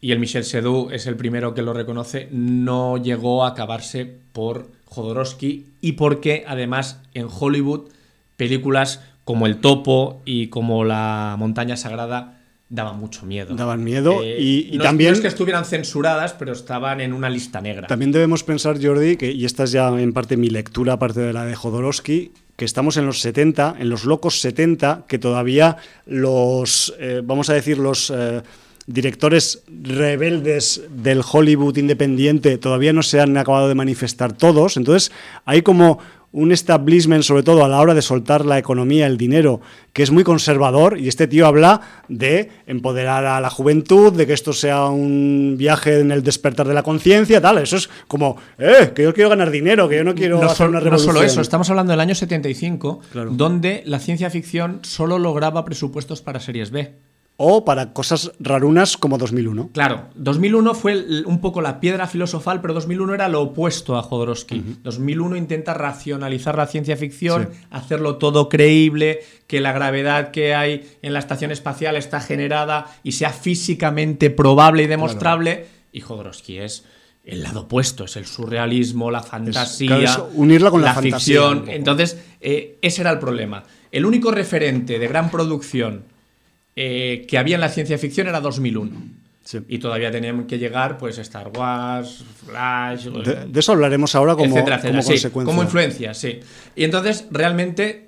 y el Michel Sedou es el primero que lo reconoce, no llegó a acabarse por Jodorowsky y porque además en Hollywood películas como El Topo y como La Montaña Sagrada daban mucho miedo. Daban miedo Eh, y, y no, también, no es que estuvieran censuradas, pero estaban en una lista negra. también debemos pensar, Jordi, que, y esta es ya en parte mi lectura, aparte de la de Jodorowsky, que estamos en los 70, en los locos 70, que todavía los, eh, vamos a decir, los eh, directores rebeldes del Hollywood independiente todavía no se han acabado de manifestar todos. Entonces, hay como un establishment, sobre todo a la hora de soltar la economía, el dinero, que es muy conservador, y este tío habla de empoderar a la juventud, de que esto sea un viaje en el despertar de la conciencia, tal. Eso es como, eh, que yo quiero ganar dinero, que yo no quiero no, hacer una no revolución. solo eso, estamos hablando del año 75, Claro. donde la ciencia ficción solo lograba presupuestos para series B. O para cosas rarunas como 2001. Claro, 2001 fue un poco la piedra filosofal, pero 2001 era lo opuesto a Jodorowsky. 2001 intenta racionalizar la ciencia ficción, Sí. hacerlo todo creíble, que la gravedad que hay en la estación espacial está generada y sea físicamente probable y demostrable. Y Jodorowsky es el lado opuesto, es el surrealismo, la fantasía, claro, es unirla con la fantasía un ficción. Entonces, eh, ese era el problema. El único referente de gran producción eh, que había en la ciencia ficción era 2001. Sí. Y todavía tenían que llegar, pues, Star Wars, Flash, De, de eso hablaremos ahora como, etcétera, etcétera. como Sí, consecuencia. como influencia, sí. Y entonces, realmente,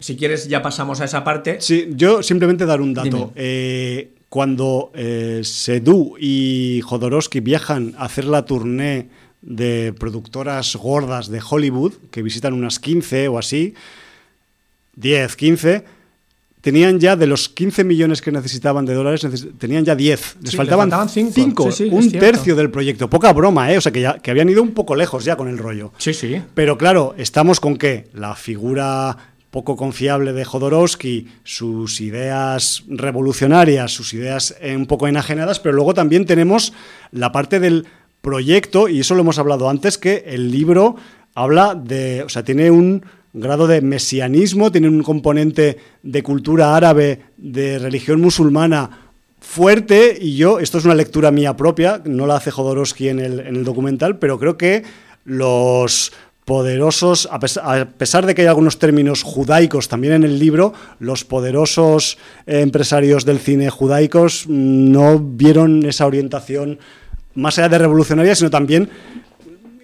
si quieres, ya pasamos a esa parte. Sí, yo simplemente dar un dato. Eh, cuando eh, Sedú y Jodorowsky viajan a hacer la tournée de productoras gordas de Hollywood, que visitan unas 15 o así, 10, 15, tenían ya de los 15 millones que necesitaban de dólares, tenían ya 10. Les Sí, faltaban le faltaban 5, cinco. Sí, sí, un tercio del proyecto. Poca broma, ¿eh? O sea, que, ya, que habían ido un poco lejos ya con el rollo. Sí, sí. Pero claro, estamos con que la figura poco confiable de Jodorowsky, sus ideas revolucionarias, sus ideas un poco enajenadas, pero luego también tenemos la parte del proyecto, y eso lo hemos hablado antes, que el libro habla de, o sea, tiene un grado de mesianismo, tiene un componente de cultura árabe, de religión musulmana fuerte, y yo, esto es una lectura mía propia, no la hace Jodorowsky en el, en el documental, pero creo que los poderosos, a pesar, de que hay algunos términos judaicos también en el libro, los poderosos eh, empresarios del cine judaicos mm, no vieron esa orientación más allá de revolucionaria, sino también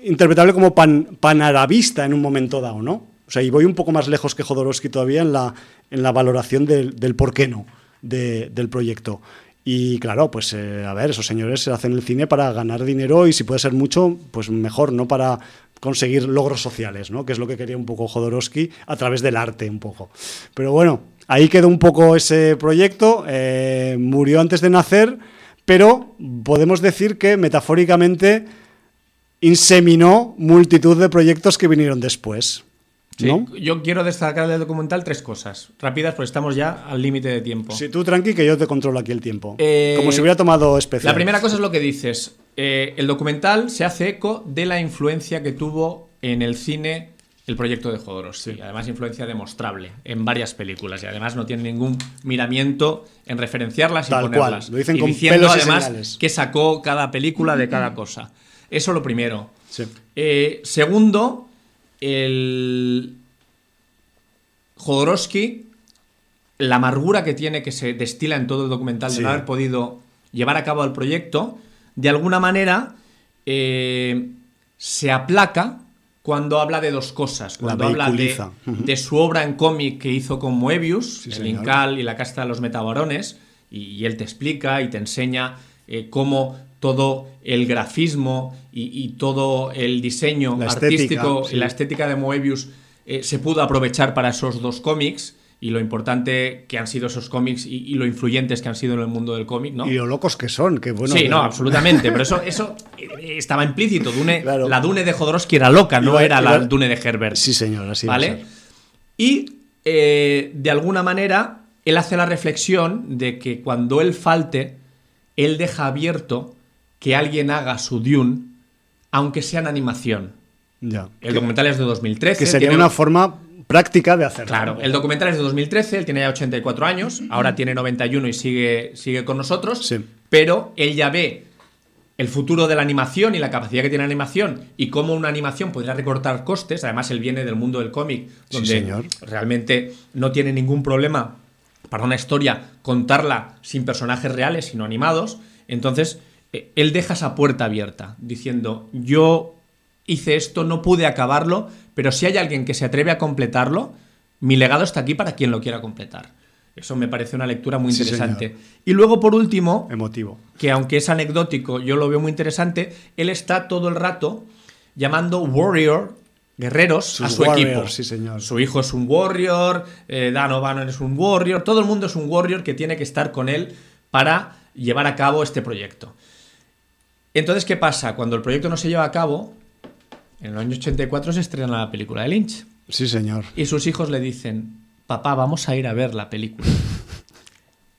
interpretable como pan, panarabista en un momento dado, ¿no? O sea, y voy un poco más lejos que Jodorowsky todavía en la, valoración del, del por qué no de, del proyecto. Y claro, pues eh, a ver, esos señores hacen el cine para ganar dinero y si puede ser mucho, pues mejor, no para conseguir logros sociales, ¿no? Que es lo que quería un poco Jodorowsky a través del arte un poco. Pero bueno, ahí quedó un poco ese proyecto, eh, murió antes de nacer, pero podemos decir que metafóricamente inseminó multitud de proyectos que vinieron después. ¿No? Sí, yo quiero destacar del documental tres cosas rápidas, porque estamos ya al límite de tiempo. Sí, tú tranqui, que yo te controlo aquí el tiempo. Eh, Como si hubiera tomado especial. La primera cosa es lo que dices. Eh, el documental se hace eco de la influencia que tuvo en el cine el proyecto de Jodorowsky. Sí. Además, influencia demostrable en varias películas. Y además no tiene ningún miramiento en referenciarlas y ponerlas. cual, lo dicen y con diciendo pelos además que sacó cada película de cada cosa. Eso lo primero. Sí. Eh, segundo, el Jodorowsky, la amargura que tiene que se destila en todo el documental Sí. de no haber podido llevar a cabo el proyecto, de alguna manera eh, se aplaca cuando habla de dos cosas. Cuando habla de, su obra en cómic que hizo con Moebius, Sí, el. Incal y la casta de los metabarones, y, y él te explica y te enseña eh, cómo todo el grafismo y, y todo el diseño La estética, artístico sí. y la estética de Moebius eh, se pudo aprovechar para esos dos cómics y lo importante que han sido esos cómics y, y lo influyentes que han sido en el mundo del cómic, ¿no? Y lo locos que son, que bueno. sí, que- no, absolutamente. Pero eso, [laughs] eso eh, estaba implícito. Dune, Claro. La Dune de Jodorowsky era loca, no Iba- era la Dune de Herbert. Sí, señor, así ¿Vale? Y eh, de alguna manera, él hace la reflexión de que cuando él falte, él deja abierto que alguien haga su Dune, aunque sea en animación. Ya. El documental es de 2013. Que sería tiene- una forma práctica de hacerlo. Claro, el documental es de 2013, él tiene ya 84 años, ahora tiene 91 y sigue, sigue con nosotros, Sí. pero él ya ve el futuro de la animación y la capacidad que tiene la animación y cómo una animación podría recortar costes, además él viene del mundo del cómic, Sí, donde señor. realmente no tiene ningún problema para una historia contarla sin personajes reales, sino animados, entonces él deja esa puerta abierta, diciendo, yo hice esto, no pude acabarlo, pero si hay alguien que se atreve a completarlo, mi legado está aquí para quien lo quiera completar. Eso me parece una lectura muy interesante. y luego, por último, Emotivo. que aunque es anecdótico, yo lo veo muy interesante, él está todo el rato llamando warrior, guerreros, a su equipo. sí, señor. Su hijo es un warrior, eh, Dan O'Bannon es un warrior, todo el mundo es un warrior que tiene que estar con él para llevar a cabo este proyecto. Entonces, ¿qué pasa? Cuando el proyecto no se lleva a cabo, en el año 84 se estrena la película de Lynch. Sí, señor. Y sus hijos le dicen, papá, vamos a ir a ver la película. [laughs]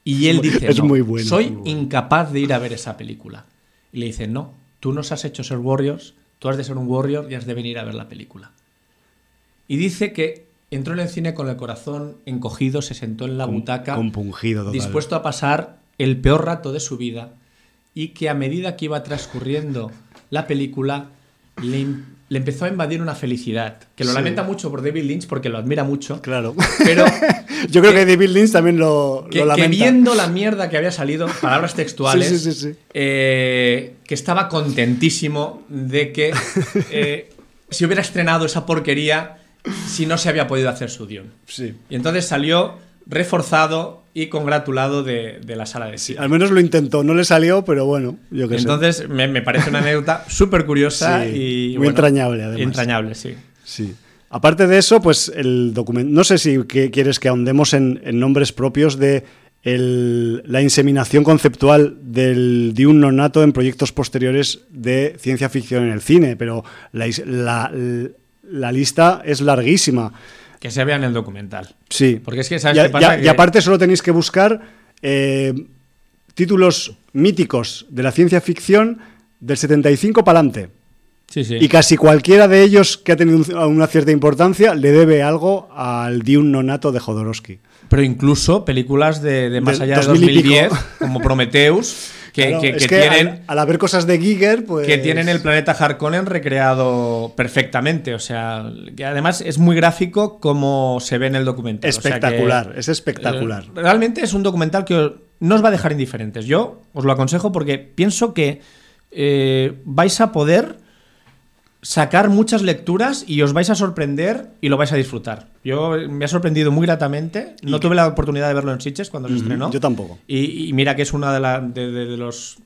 Y él dice, es "No, muy bueno, soy muy bueno". incapaz de ir a ver esa película. Y le dicen, no, tú nos has hecho ser warriors, tú has de ser un warrior y has de venir a ver la película. Y dice que entró en el cine con el corazón encogido, se sentó en la Com- butaca, compungido total. dispuesto a pasar el peor rato de su vida y que a medida que iba transcurriendo la película le, empezó a invadir una felicidad, que lo Sí. lamenta mucho por David Lynch porque lo admira mucho, Claro. pero [laughs] Yo creo que David Lynch también lo, que, lo que lamenta. viendo la mierda que había salido, palabras [laughs] textuales, Sí, sí, eh, que estaba contentísimo de que [laughs] eh, se hubiera estrenado esa porquería si no se había podido hacer su Dune. Sí. Y entonces salió reforzado y congratulado de, de la sala de Sí, cine. al menos lo intentó, no le salió, pero bueno, yo qué sé. Entonces me, me parece una anécdota [laughs] súper curiosa Sí, y muy bueno, entrañable, además. Entrañable, sí. Sí. Aparte de eso, pues el documento. No sé si quieres que ahondemos en, nombres propios de la inseminación conceptual del un nonato en proyectos posteriores de ciencia ficción en el cine, pero la, lista es larguísima. Que se vea en el documental. Sí. Porque es que, ¿sabes qué pasa? Y aparte, solo tenéis que buscar eh, títulos míticos de la ciencia ficción del 75 para adelante. Y casi cualquiera de ellos que ha tenido una cierta importancia le debe algo al Dune Nonato de Jodorowsky. Pero incluso películas de, más allá de 2010, como [laughs] Prometheus, que, tienen. Al, haber cosas de Giger, pues. Que tienen el planeta Harkonnen recreado perfectamente. O sea, que además es muy gráfico como se ve en el documental. Espectacular, es espectacular. Eh, realmente es un documental que no os va a dejar indiferentes. Yo os lo aconsejo porque pienso que eh, vais a poder sacar muchas lecturas y os vais a sorprender y lo vais a disfrutar. Yo me ha sorprendido muy gratamente. No tuve la oportunidad de verlo en Sitges cuando se estrenó. Yo tampoco. Y, mira que es uno de, de, los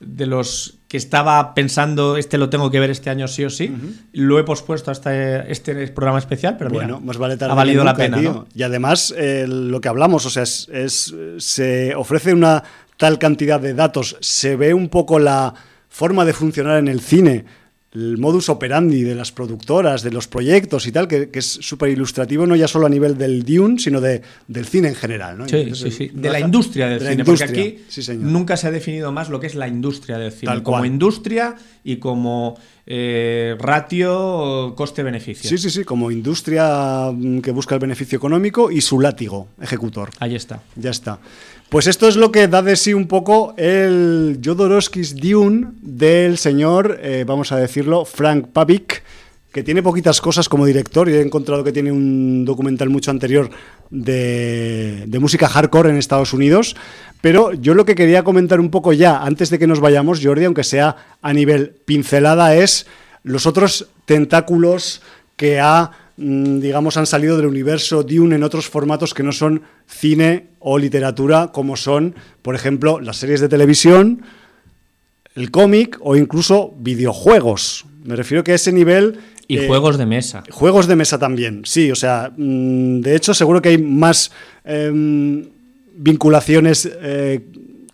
de los que estaba pensando este lo tengo que ver este año sí o sí. Lo he pospuesto hasta este programa especial, pero bueno, más vale ha valido la pena. Y además eh, lo que hablamos, o sea, es, se ofrece una tal cantidad de datos, se ve un poco la forma de funcionar en el cine el modus operandi de las productoras, de los proyectos y tal, que, es súper ilustrativo, no ya solo a nivel del Dune, sino de, del cine en general. ¿no? Sí, sí, sí. De la industria del cine, porque aquí nunca se ha definido más lo que es la industria del cine, como industria y como eh, ratio coste-beneficio. Sí, sí, sí, como industria mm, que busca el beneficio económico y su látigo ejecutor. Ahí está. Ya está. Pues esto es lo que da de sí un poco el Jodorowsky's Dune del señor, eh, vamos a decirlo, Frank Pavik, que tiene poquitas cosas como director. y he encontrado que tiene un documental mucho anterior de, música hardcore en Estados Unidos. Pero yo lo que quería comentar un poco ya, antes de que nos vayamos, Jordi, aunque sea a nivel pincelada, es los otros tentáculos que ha digamos, han salido del universo Dune en otros formatos que no son cine o literatura, como son, por ejemplo, las series de televisión, el cómic o incluso videojuegos. Me refiero que a ese nivel... Y eh, juegos de mesa. Juegos de mesa también, sí. O sea, mm, de hecho, seguro que hay más em, vinculaciones eh,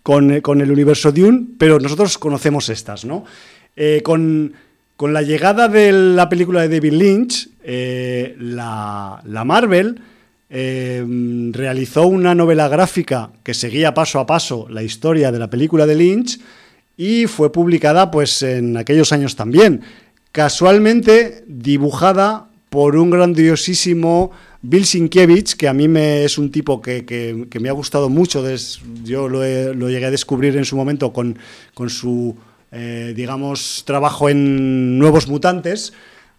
con, el universo Dune, pero nosotros conocemos estas, ¿no? Eh, con con la llegada de la película de David Lynch, eh, la, Marvel eh, realizó una novela gráfica que seguía paso a paso la historia de la película de Lynch y fue publicada pues en aquellos años también. Casualmente dibujada por un grandiosísimo Bill Sienkiewicz, que a mí me, es un tipo que, me ha gustado mucho. yo lo, lo, llegué a descubrir en su momento con, con su eh, digamos, trabajo en Nuevos Mutantes.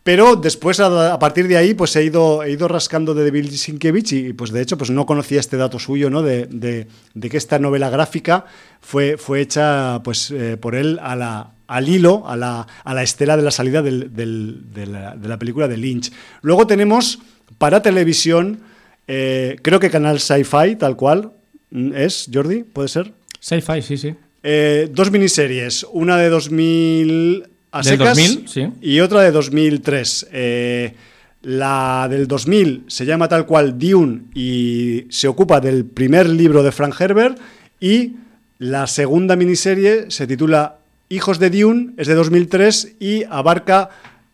Pero después, a, partir de ahí, pues he ido, he ido rascando de Bill Sienkiewicz y, pues de hecho, pues no conocía este dato suyo, ¿no? De, de, que esta novela gráfica fue, fue hecha, pues, eh, por él a la, al hilo, a la, a la estela de la salida del, de, la, película de Lynch. Luego tenemos para televisión, eh, creo que canal Sci-Fi, tal cual, mm, es, Jordi, ¿puede ser? Sci-Fi, sí, sí. Eh, dos miniseries, una de 2000 a secas 2000, sí. y otra de 2003. Eh, la del 2000 se llama tal cual Dune y se ocupa del primer libro de Frank Herbert y la segunda miniserie se titula Hijos de Dune, es de 2003 y abarca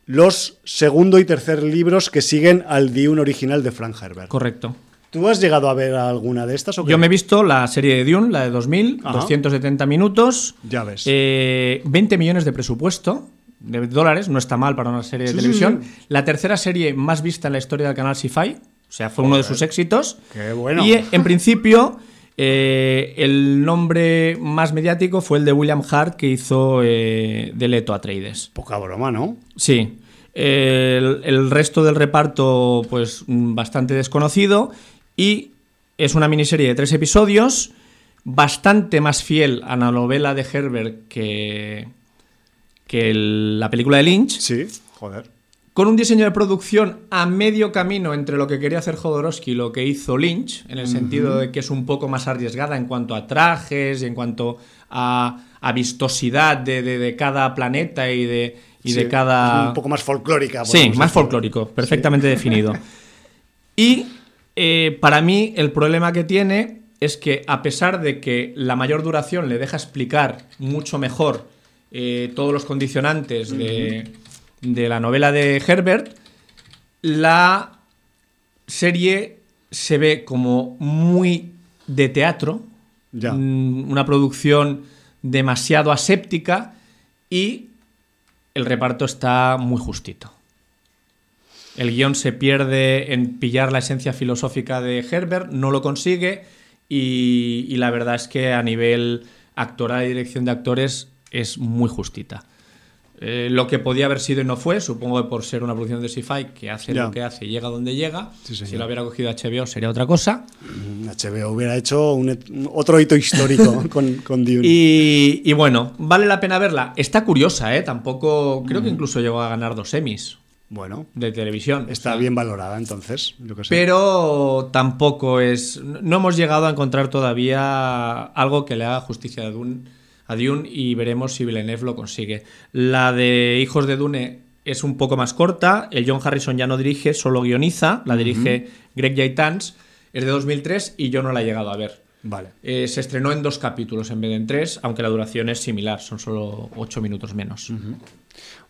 los segundo y tercer libros que siguen al Dune original de Frank Herbert. Correcto. ¿Tú has llegado a ver alguna de estas? ¿o Yo me he visto la serie de Dune, la de 2000, 270 minutos. Ya ves. 20 eh, millones de presupuesto de dólares, no está mal para una serie de televisión. La tercera serie más vista en la historia del canal Sci-Fi, o sea, fue uno de sus éxitos. Qué bueno. Y en principio, eh, el nombre más mediático fue el de William Hart, que hizo eh, de Leto Atreides. Poca broma, ¿no? Sí. El, el, resto del reparto, pues bastante desconocido. Y es una miniserie de tres episodios, bastante más fiel a la novela de Herbert que, que la película de Lynch. Sí, joder. Con un diseño de producción a medio camino entre lo que quería hacer Jodorowsky y lo que hizo Lynch, en el sentido de que es un poco más arriesgada en cuanto a trajes y en cuanto a, vistosidad de, cada planeta y de, y Sí, de cada... Un poco más folclórica. Sí, más folclórico, perfectamente definido. [laughs] Y eh, para mí el problema que tiene es que a pesar de que la mayor duración le deja explicar mucho mejor eh, todos los condicionantes de, de la novela de Herbert, la serie se ve como muy de teatro, Ya. mm, una producción demasiado aséptica y el reparto está muy justito. El guion se pierde en pillar la esencia filosófica de Herbert, no lo consigue y, y la verdad es que a nivel actoral y dirección de actores es muy justita. Eh, lo que podía haber sido y no fue, supongo que por ser una producción de sci-fi que hace Ya. lo que hace y llega donde llega, Sí, si lo hubiera cogido HBO sería otra cosa. Mm, HBO hubiera hecho un otro hito histórico [laughs] con, con Dune. Y, y bueno, vale la pena verla. Está curiosa, ¿eh? Tampoco. Creo que incluso llegó a ganar dos Emmys Bueno, de televisión. está O sea, bien valorada entonces. Yo que sé. Pero tampoco es. No hemos llegado a encontrar todavía algo que le haga justicia a Dune, a Dune y veremos si Villeneuve lo consigue. La de Hijos de Dune es un poco más corta. El John Harrison ya no dirige, solo guioniza. La dirige Greg Yaitans. Es de 2003 y yo no la he llegado a ver. Vale. Eh, se estrenó en dos capítulos en vez de en tres, aunque la duración es similar, son solo ocho minutos menos.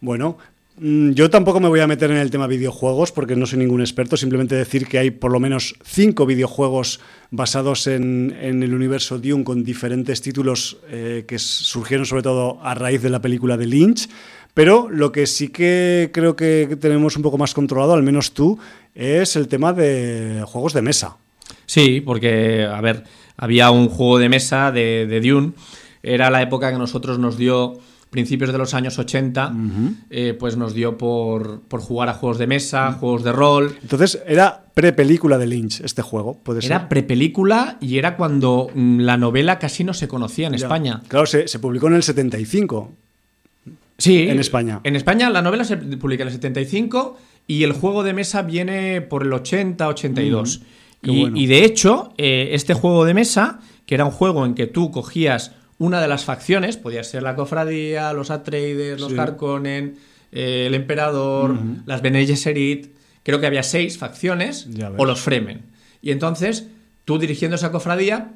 Bueno, yo tampoco me voy a meter en el tema videojuegos porque no soy ningún experto, simplemente decir que hay por lo menos cinco videojuegos basados en, en el universo Dune con diferentes títulos eh, que surgieron sobre todo a raíz de la película de Lynch. Pero lo que sí que creo que tenemos un poco más controlado, al menos tú, es el tema de juegos de mesa. Sí, porque, a ver, había un juego de mesa de, de Dune, era la época que nosotros nos dio, principios de los años 80, eh, pues nos dio por, por jugar a juegos de mesa, juegos de rol. Entonces, era pre-película de Lynch este juego, puede ser. Era prepelícula y era cuando mm, la novela casi no se conocía en Ya. España. Claro, se, se publicó en el 75. Sí. En España. En España la novela se publica en el 75 y el juego de mesa viene por el 80, 82. qué y, bueno. y de hecho, eh, este juego de mesa, que era un juego en que tú cogías una de las facciones, podía ser la cofradía, los Atreides, los Sí. Harkonnen, eh, el emperador, las Bene Gesserit, creo que había seis facciones, o los Fremen. Y entonces, tú dirigiendo esa cofradía,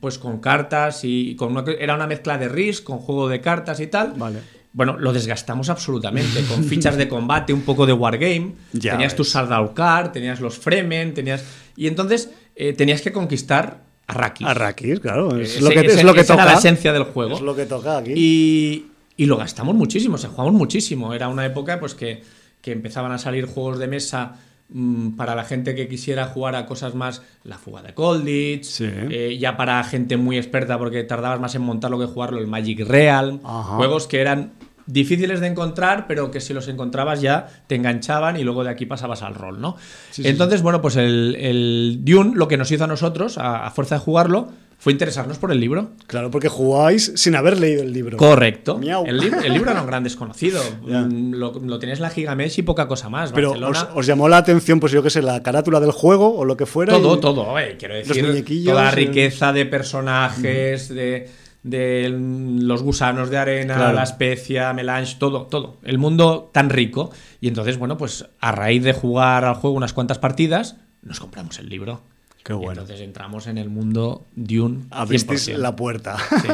pues con cartas y con una, era una mezcla de Risk, con juego de cartas y tal. Vale. Bueno, lo desgastamos absolutamente, con [laughs] fichas de combate, un poco de wargame. Ya tenías tu. Sardaukar, tenías los Fremen, tenías. Y entonces eh, tenías que conquistar Arrakis. Arrakis, claro. Es Ese- lo que, es lo que esa toca. era la esencia del juego. Es lo que toca aquí. Y, y lo gastamos muchísimo, o sea, jugamos muchísimo. Era una época pues que, que empezaban a salir juegos de mesa mm, para la gente que quisiera jugar a cosas más, la fuga de Colditch, Sí. eh, ya para gente muy experta porque tardabas más en montarlo que jugarlo, el Magic Real, Ajá. juegos que eran difíciles de encontrar, pero que si los encontrabas ya te enganchaban y luego de aquí pasabas al rol, ¿no? Sí, sí, Entonces, bueno, pues el, el Dune lo que nos hizo a nosotros, a, a fuerza de jugarlo, fue interesarnos por el libro. Claro, porque jugáis sin haber leído el libro. Correcto. El, lib- el libro era un [laughs] gran desconocido. Mm, Lo, lo tenías en la Gigamesh y poca cosa más. Pero os, llamó la atención, pues yo qué sé, la carátula del juego o lo que fuera. todo, y- todo. eh, quiero decir, toda la eh. riqueza de personajes, de, de los gusanos de arena, Claro. la especia, melange, todo, todo. El mundo tan rico. Y entonces, bueno, pues a raíz de jugar al juego unas cuantas partidas, nos compramos el libro. Qué Y bueno. entonces entramos en el mundo Dune. Abristeis 100%. la puerta. Sí,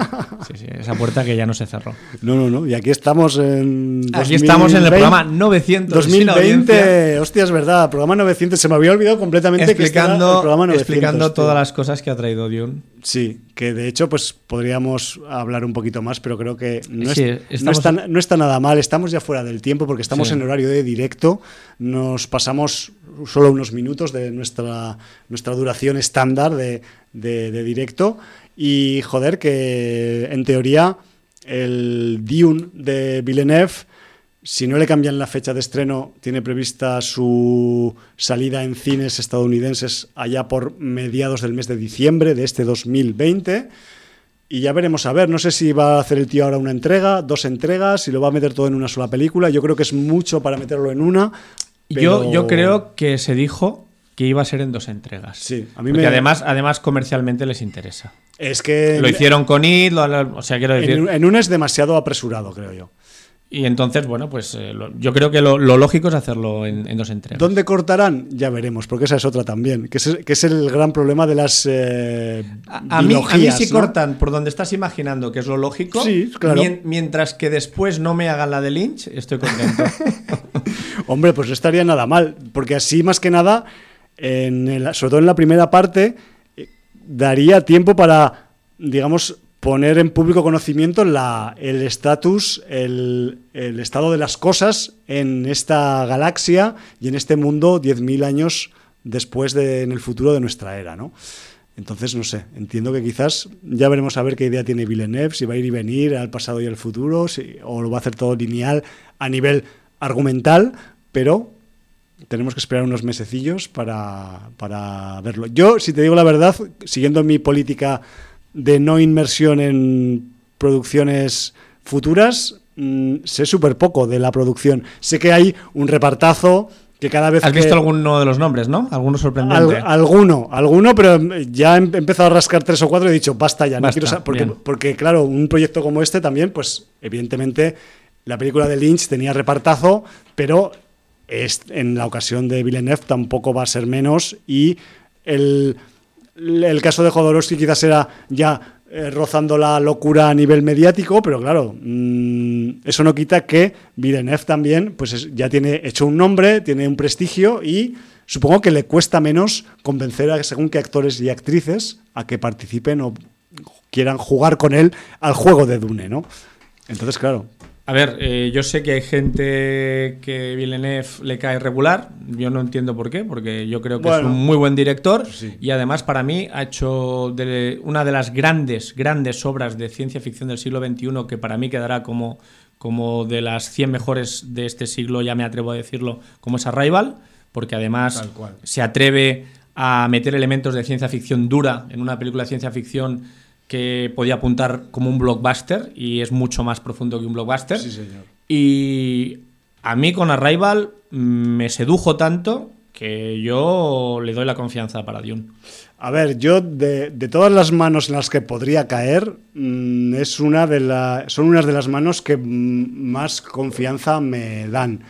sí, sí, esa puerta que ya no se cerró. No, no, no. Y aquí estamos en. Aquí estamos en el 2020. programa 900. sin audiencia. 2020, hostia, es verdad, programa 900. Se me había olvidado completamente que era el explicando, programa 900. explicando tío. todas las cosas que ha traído Dune. Sí, que de hecho, pues podríamos hablar un poquito más, pero creo que no, Sí, es- no estamos- está, no está nada mal. Estamos ya fuera del tiempo porque estamos Sí. en horario de directo. Nos pasamos solo unos minutos de nuestra, nuestra duración estándar de, de- de directo. Y joder, que en teoría el Dune de Villeneuve, si no le cambian la fecha de estreno, tiene prevista su salida en cines estadounidenses allá por mediados del mes de diciembre de este 2020. Y ya veremos a ver, no sé si va a hacer el tío ahora una entrega, dos entregas, si lo va a meter todo en una sola película. Yo creo que es mucho para meterlo en una. Yo, pero- yo creo que se dijo que iba a ser en dos entregas. Sí, a mí Porque me- además, además comercialmente les interesa. Es que Lo hicieron con It, o sea, quiero decir... en, en una es demasiado apresurado, creo yo. Y entonces, bueno, pues eh, lo- yo creo que lo, lo lógico es hacerlo en, en dos entregas. ¿Dónde cortarán? Ya veremos, porque esa es otra también, que es, que es el gran problema de las eh, A, a mí, a mí ¿no? cortan por donde estás imaginando, que es lo lógico, Sí, claro. mien- mientras que después no me hagan la de Lynch, estoy contento. [laughs] Hombre, pues no estaría nada mal, porque así más que nada, en el- sobre todo en la primera parte, eh, daría tiempo para, digamos, poner en público conocimiento la, el estatus, el, el estado de las cosas en esta galaxia y en este mundo 10.000 años después de, en el futuro de nuestra era, ¿no? Entonces, no sé, entiendo que quizás ya veremos a ver qué idea tiene Villeneuve, si va a ir y venir al pasado y al futuro, o lo va a hacer todo lineal a nivel argumental, pero tenemos que esperar unos mesecillos para, para verlo. Yo, si te digo la verdad, siguiendo mi política de no inmersión en producciones futuras, mm, sé súper poco de la producción. Sé que hay un repartazo que cada vez ¿Has que... visto alguno de los nombres, no? Alguno sorprendente. Al- alguno, alguno, pero ya he empezado a rascar tres o cuatro y he dicho, basta ya, no quiero porque, porque, claro, un proyecto como este también, pues evidentemente la película de Lynch tenía repartazo, pero es- en la ocasión de Villeneuve tampoco va a ser menos y el, el caso de Jodorowsky quizás era ya eh, rozando la locura a nivel mediático, pero claro, mm, eso no quita que Villeneuve también pues es- ya tiene hecho un nombre, tiene un prestigio y supongo que le cuesta menos convencer a según qué actores y actrices a que participen o quieran jugar con él al juego de Dune, ¿no? Entonces, claro, A ver, eh, yo sé que hay gente que Villeneuve le cae regular. Yo no entiendo por qué, porque yo creo que Bueno. es un muy buen director. Sí. Y además, para mí, ha hecho de- una de las grandes, grandes obras de ciencia ficción del siglo XXI, que para mí quedará como, como de las 100 mejores de este siglo, ya me atrevo a decirlo, como es Arrival, porque además se atreve a meter elementos de ciencia ficción dura en una película de ciencia ficción que podía apuntar como un blockbuster y es mucho más profundo que un blockbuster. Sí, señor. Y a mí con Arrival mm, me sedujo tanto que yo le doy la confianza para Dune. A ver, yo de, de todas las manos en las que podría caer, mm, es una de la, son unas de las manos que mm, más confianza me dan.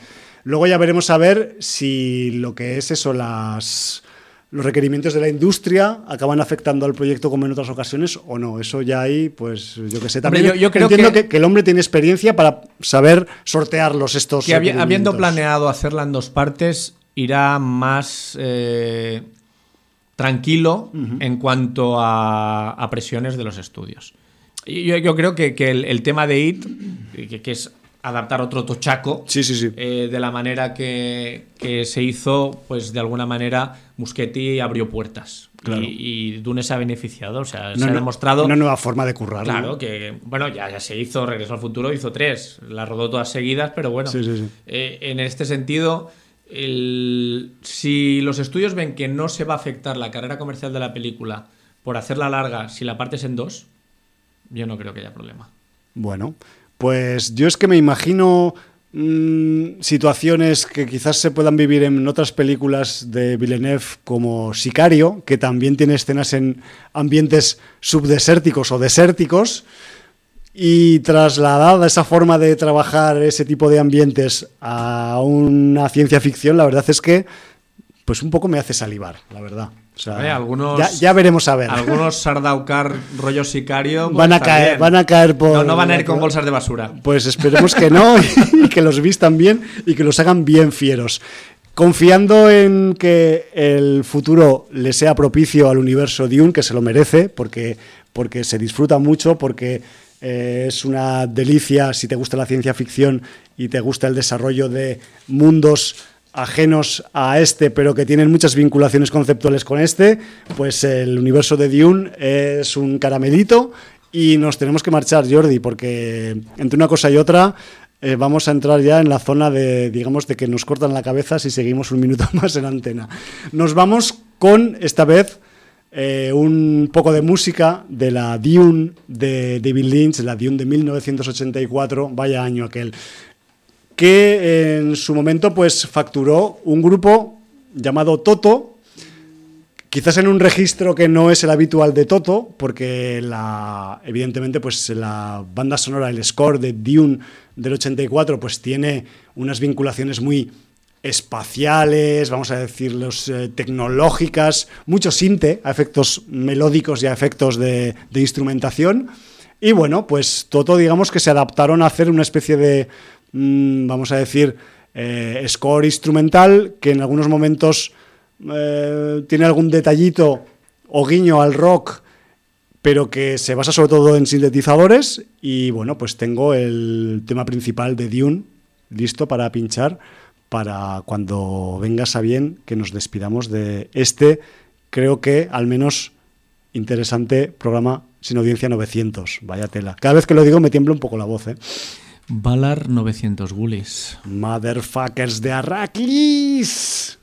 Luego ya veremos a ver si lo que es eso, las, los requerimientos de la industria acaban afectando al proyecto como en otras ocasiones o no. Eso ya ahí, pues yo que sé. También yo- yo creo entiendo que- que, que el hombre tiene experiencia para saber sortearlos estos. Que habi- habiendo planeado hacerla en dos partes, irá más eh, tranquilo en cuanto a, a presiones de los estudios. Yo, yo creo que, que el, el tema de IT, que es adaptar otro tochaco, Sí, sí, sí. eh, de la manera que, que se hizo, pues de alguna manera Muschetti abrió puertas. Claro. Y, y Dune se ha beneficiado, o sea, se ha demostrado... Una nueva forma de currar. ¿no? Claro, que bueno, ya, ya se hizo, Regreso al Futuro hizo tres, las rodó todas seguidas, pero bueno, eh, en este sentido, el- si los estudios ven que no se va a afectar la carrera comercial de la película por hacerla larga si la partes en dos, yo no creo que haya problema. Bueno, pues yo es que me imagino mm, situaciones que quizás se puedan vivir en otras películas de Villeneuve como Sicario, que también tiene escenas en ambientes subdesérticos o desérticos. Y trasladada esa forma de trabajar ese tipo de ambientes a una ciencia ficción, la verdad es que pues un poco me hace salivar, la verdad. O sea, Eh, algunos- ya, ya veremos a ver. Algunos Sardaukar rollo sicario pues, van a está caer, van a caer por No, no van a ir con bolsas de basura. Pues esperemos que no [laughs] y que los vistan bien y que los hagan bien fieros. Confiando en que el futuro le sea propicio al universo Dune, que se lo merece, porque, porque se disfruta mucho, porque eh, es una delicia si te gusta la ciencia ficción y te gusta el desarrollo de mundos ajenos a este, pero que tienen muchas vinculaciones conceptuales con este, pues el universo de Dune es un caramelito y nos tenemos que marchar, Jordi, porque entre una cosa y otra eh, vamos a entrar ya en la zona de, digamos, de que nos cortan la cabeza si seguimos un minuto [laughs] más en antena. Nos vamos con, esta vez, eh, un poco de música de la Dune de David Lynch, la Dune de 1984, vaya año aquel, que en su momento pues facturó un grupo llamado Toto, Quizás en un registro que no es el habitual de Toto, porque la, evidentemente pues la banda sonora, el score de Dune del 84, pues tiene unas vinculaciones muy espaciales, vamos a decirlos, eh, tecnológicas, mucho sinte a efectos melódicos y a efectos de, de, instrumentación. Y bueno, pues Toto digamos que se adaptaron a hacer una especie de, mmm, vamos a decir, eh, score instrumental que en algunos momentos eh, tiene algún detallito o guiño al rock, pero que se basa sobre todo en sintetizadores. Y bueno, pues tengo el tema principal de Dune listo para pinchar para cuando vengas a bien que nos despidamos de este, creo que al menos interesante programa sin audiencia 900. Vaya tela. Cada vez que lo digo me tiembla un poco la voz, ¿eh? Valar 900 Gullis. Motherfuckers de Arrakis.